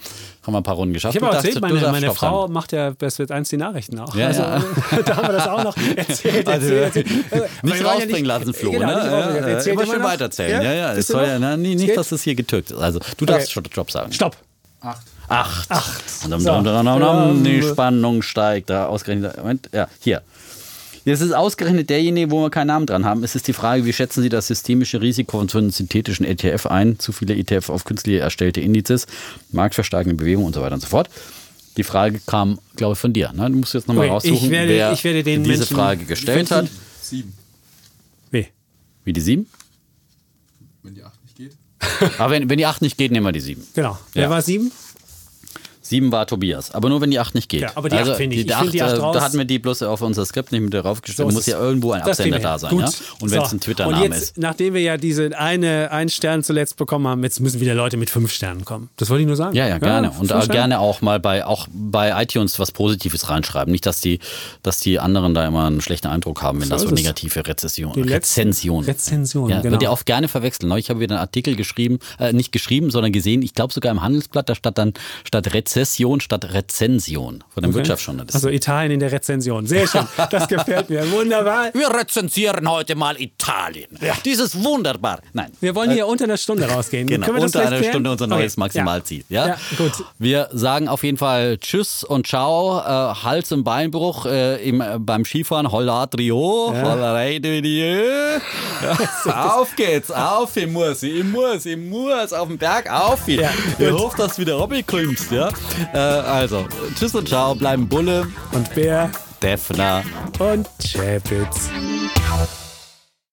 haben wir ein paar Runden geschafft. Ich habe erzählt, meine, meine Frau sagen. macht ja das wird eins die Nachrichten auch. Ja, also, ja. [laughs] da haben wir das auch noch [laughs] erzählt. Also, erzählt, erzählt. Aber Nicht wir wollen ja rausbringen lassen, Flo. Genau, ne? nicht rausbringen. Ja, Erzählt immer schön weiterzählen. Ja, ja. Es du soll ja, na, nicht, dass das hier getürkt ist. Also, du darfst schon Job sagen. Stopp. Acht. Acht. Und dann, So. dann, dann, dann, dann, die Spannung steigt. Da ausgerechnet. Moment, ja, hier. Jetzt ist ausgerechnet derjenige, wo wir keinen Namen dran haben. Es ist die Frage, wie schätzen Sie das systemische Risiko von so einem synthetischen ETF ein? Zu viele ETF auf künstlich erstellte Indizes, marktverstärkende Bewegung und so weiter und so fort. Die Frage kam, glaube ich, von dir. Ne? Du musst jetzt nochmal Okay, raussuchen, ich werde- wer ich werde den diese Menschen- Frage gestellt hat. Sieben, Wie? Wie die sieben? wenn die acht nicht geht. Aber wenn, wenn die 8 nicht geht, nehmen wir die 7. Genau. Wer Ja. war sieben? 7 war Tobias, aber nur wenn die 8 nicht geht. Ja, aber die acht finde ich. Die Ich finde die 8, acht äh, raus. da hatten wir die bloß auf unser Skript nicht mit draufgestellt. So muss ja irgendwo ein Absender da sein. Gut. Ja? Und wenn So. es ein Und Twitter-Name ist. nachdem wir ja diese eine, einen Stern zuletzt bekommen haben, jetzt müssen wieder Leute mit fünf Sternen kommen. Das wollte ich nur sagen. Ja, ja, gerne. und Sterne. gerne auch mal bei, auch bei iTunes was Positives reinschreiben. Nicht, dass die, dass die anderen da immer einen schlechten Eindruck haben, wenn So das so negative Rezession, Die Rezension. Rezension, ja, genau. Wird ja oft gerne verwechselt. Neulich habe ich wieder einen Artikel geschrieben, äh, nicht geschrieben, sondern gesehen, ich glaube sogar im Handelsblatt, da statt dann statt Rezession statt Rezension von dem Wirtschaftsjournalisten. Also Italien in der Rezension. Sehr schön. Das gefällt mir. Wunderbar. Wir rezensieren heute mal Italien. Dieses wunderbar. Nein. Wir wollen hier unter einer Stunde rausgehen. Genau, unter einer klären? Stunde unser neues Okay. Maximalziel. Ja. Ja, gut. Wir sagen auf jeden Fall Tschüss und Ciao, äh, Hals- und Beinbruch äh, im, äh, beim Skifahren, Holla Trio, de Dieu. [laughs] Ja. auf geht's, auf, ich muss, ich muss, ich muss auf den Berg auf. Ja, ich hoffe, dass du wieder runterkommst. Ja? Äh, also, Tschüss und Ciao, bleiben Bulle. Und Bär Defner und Chapitz.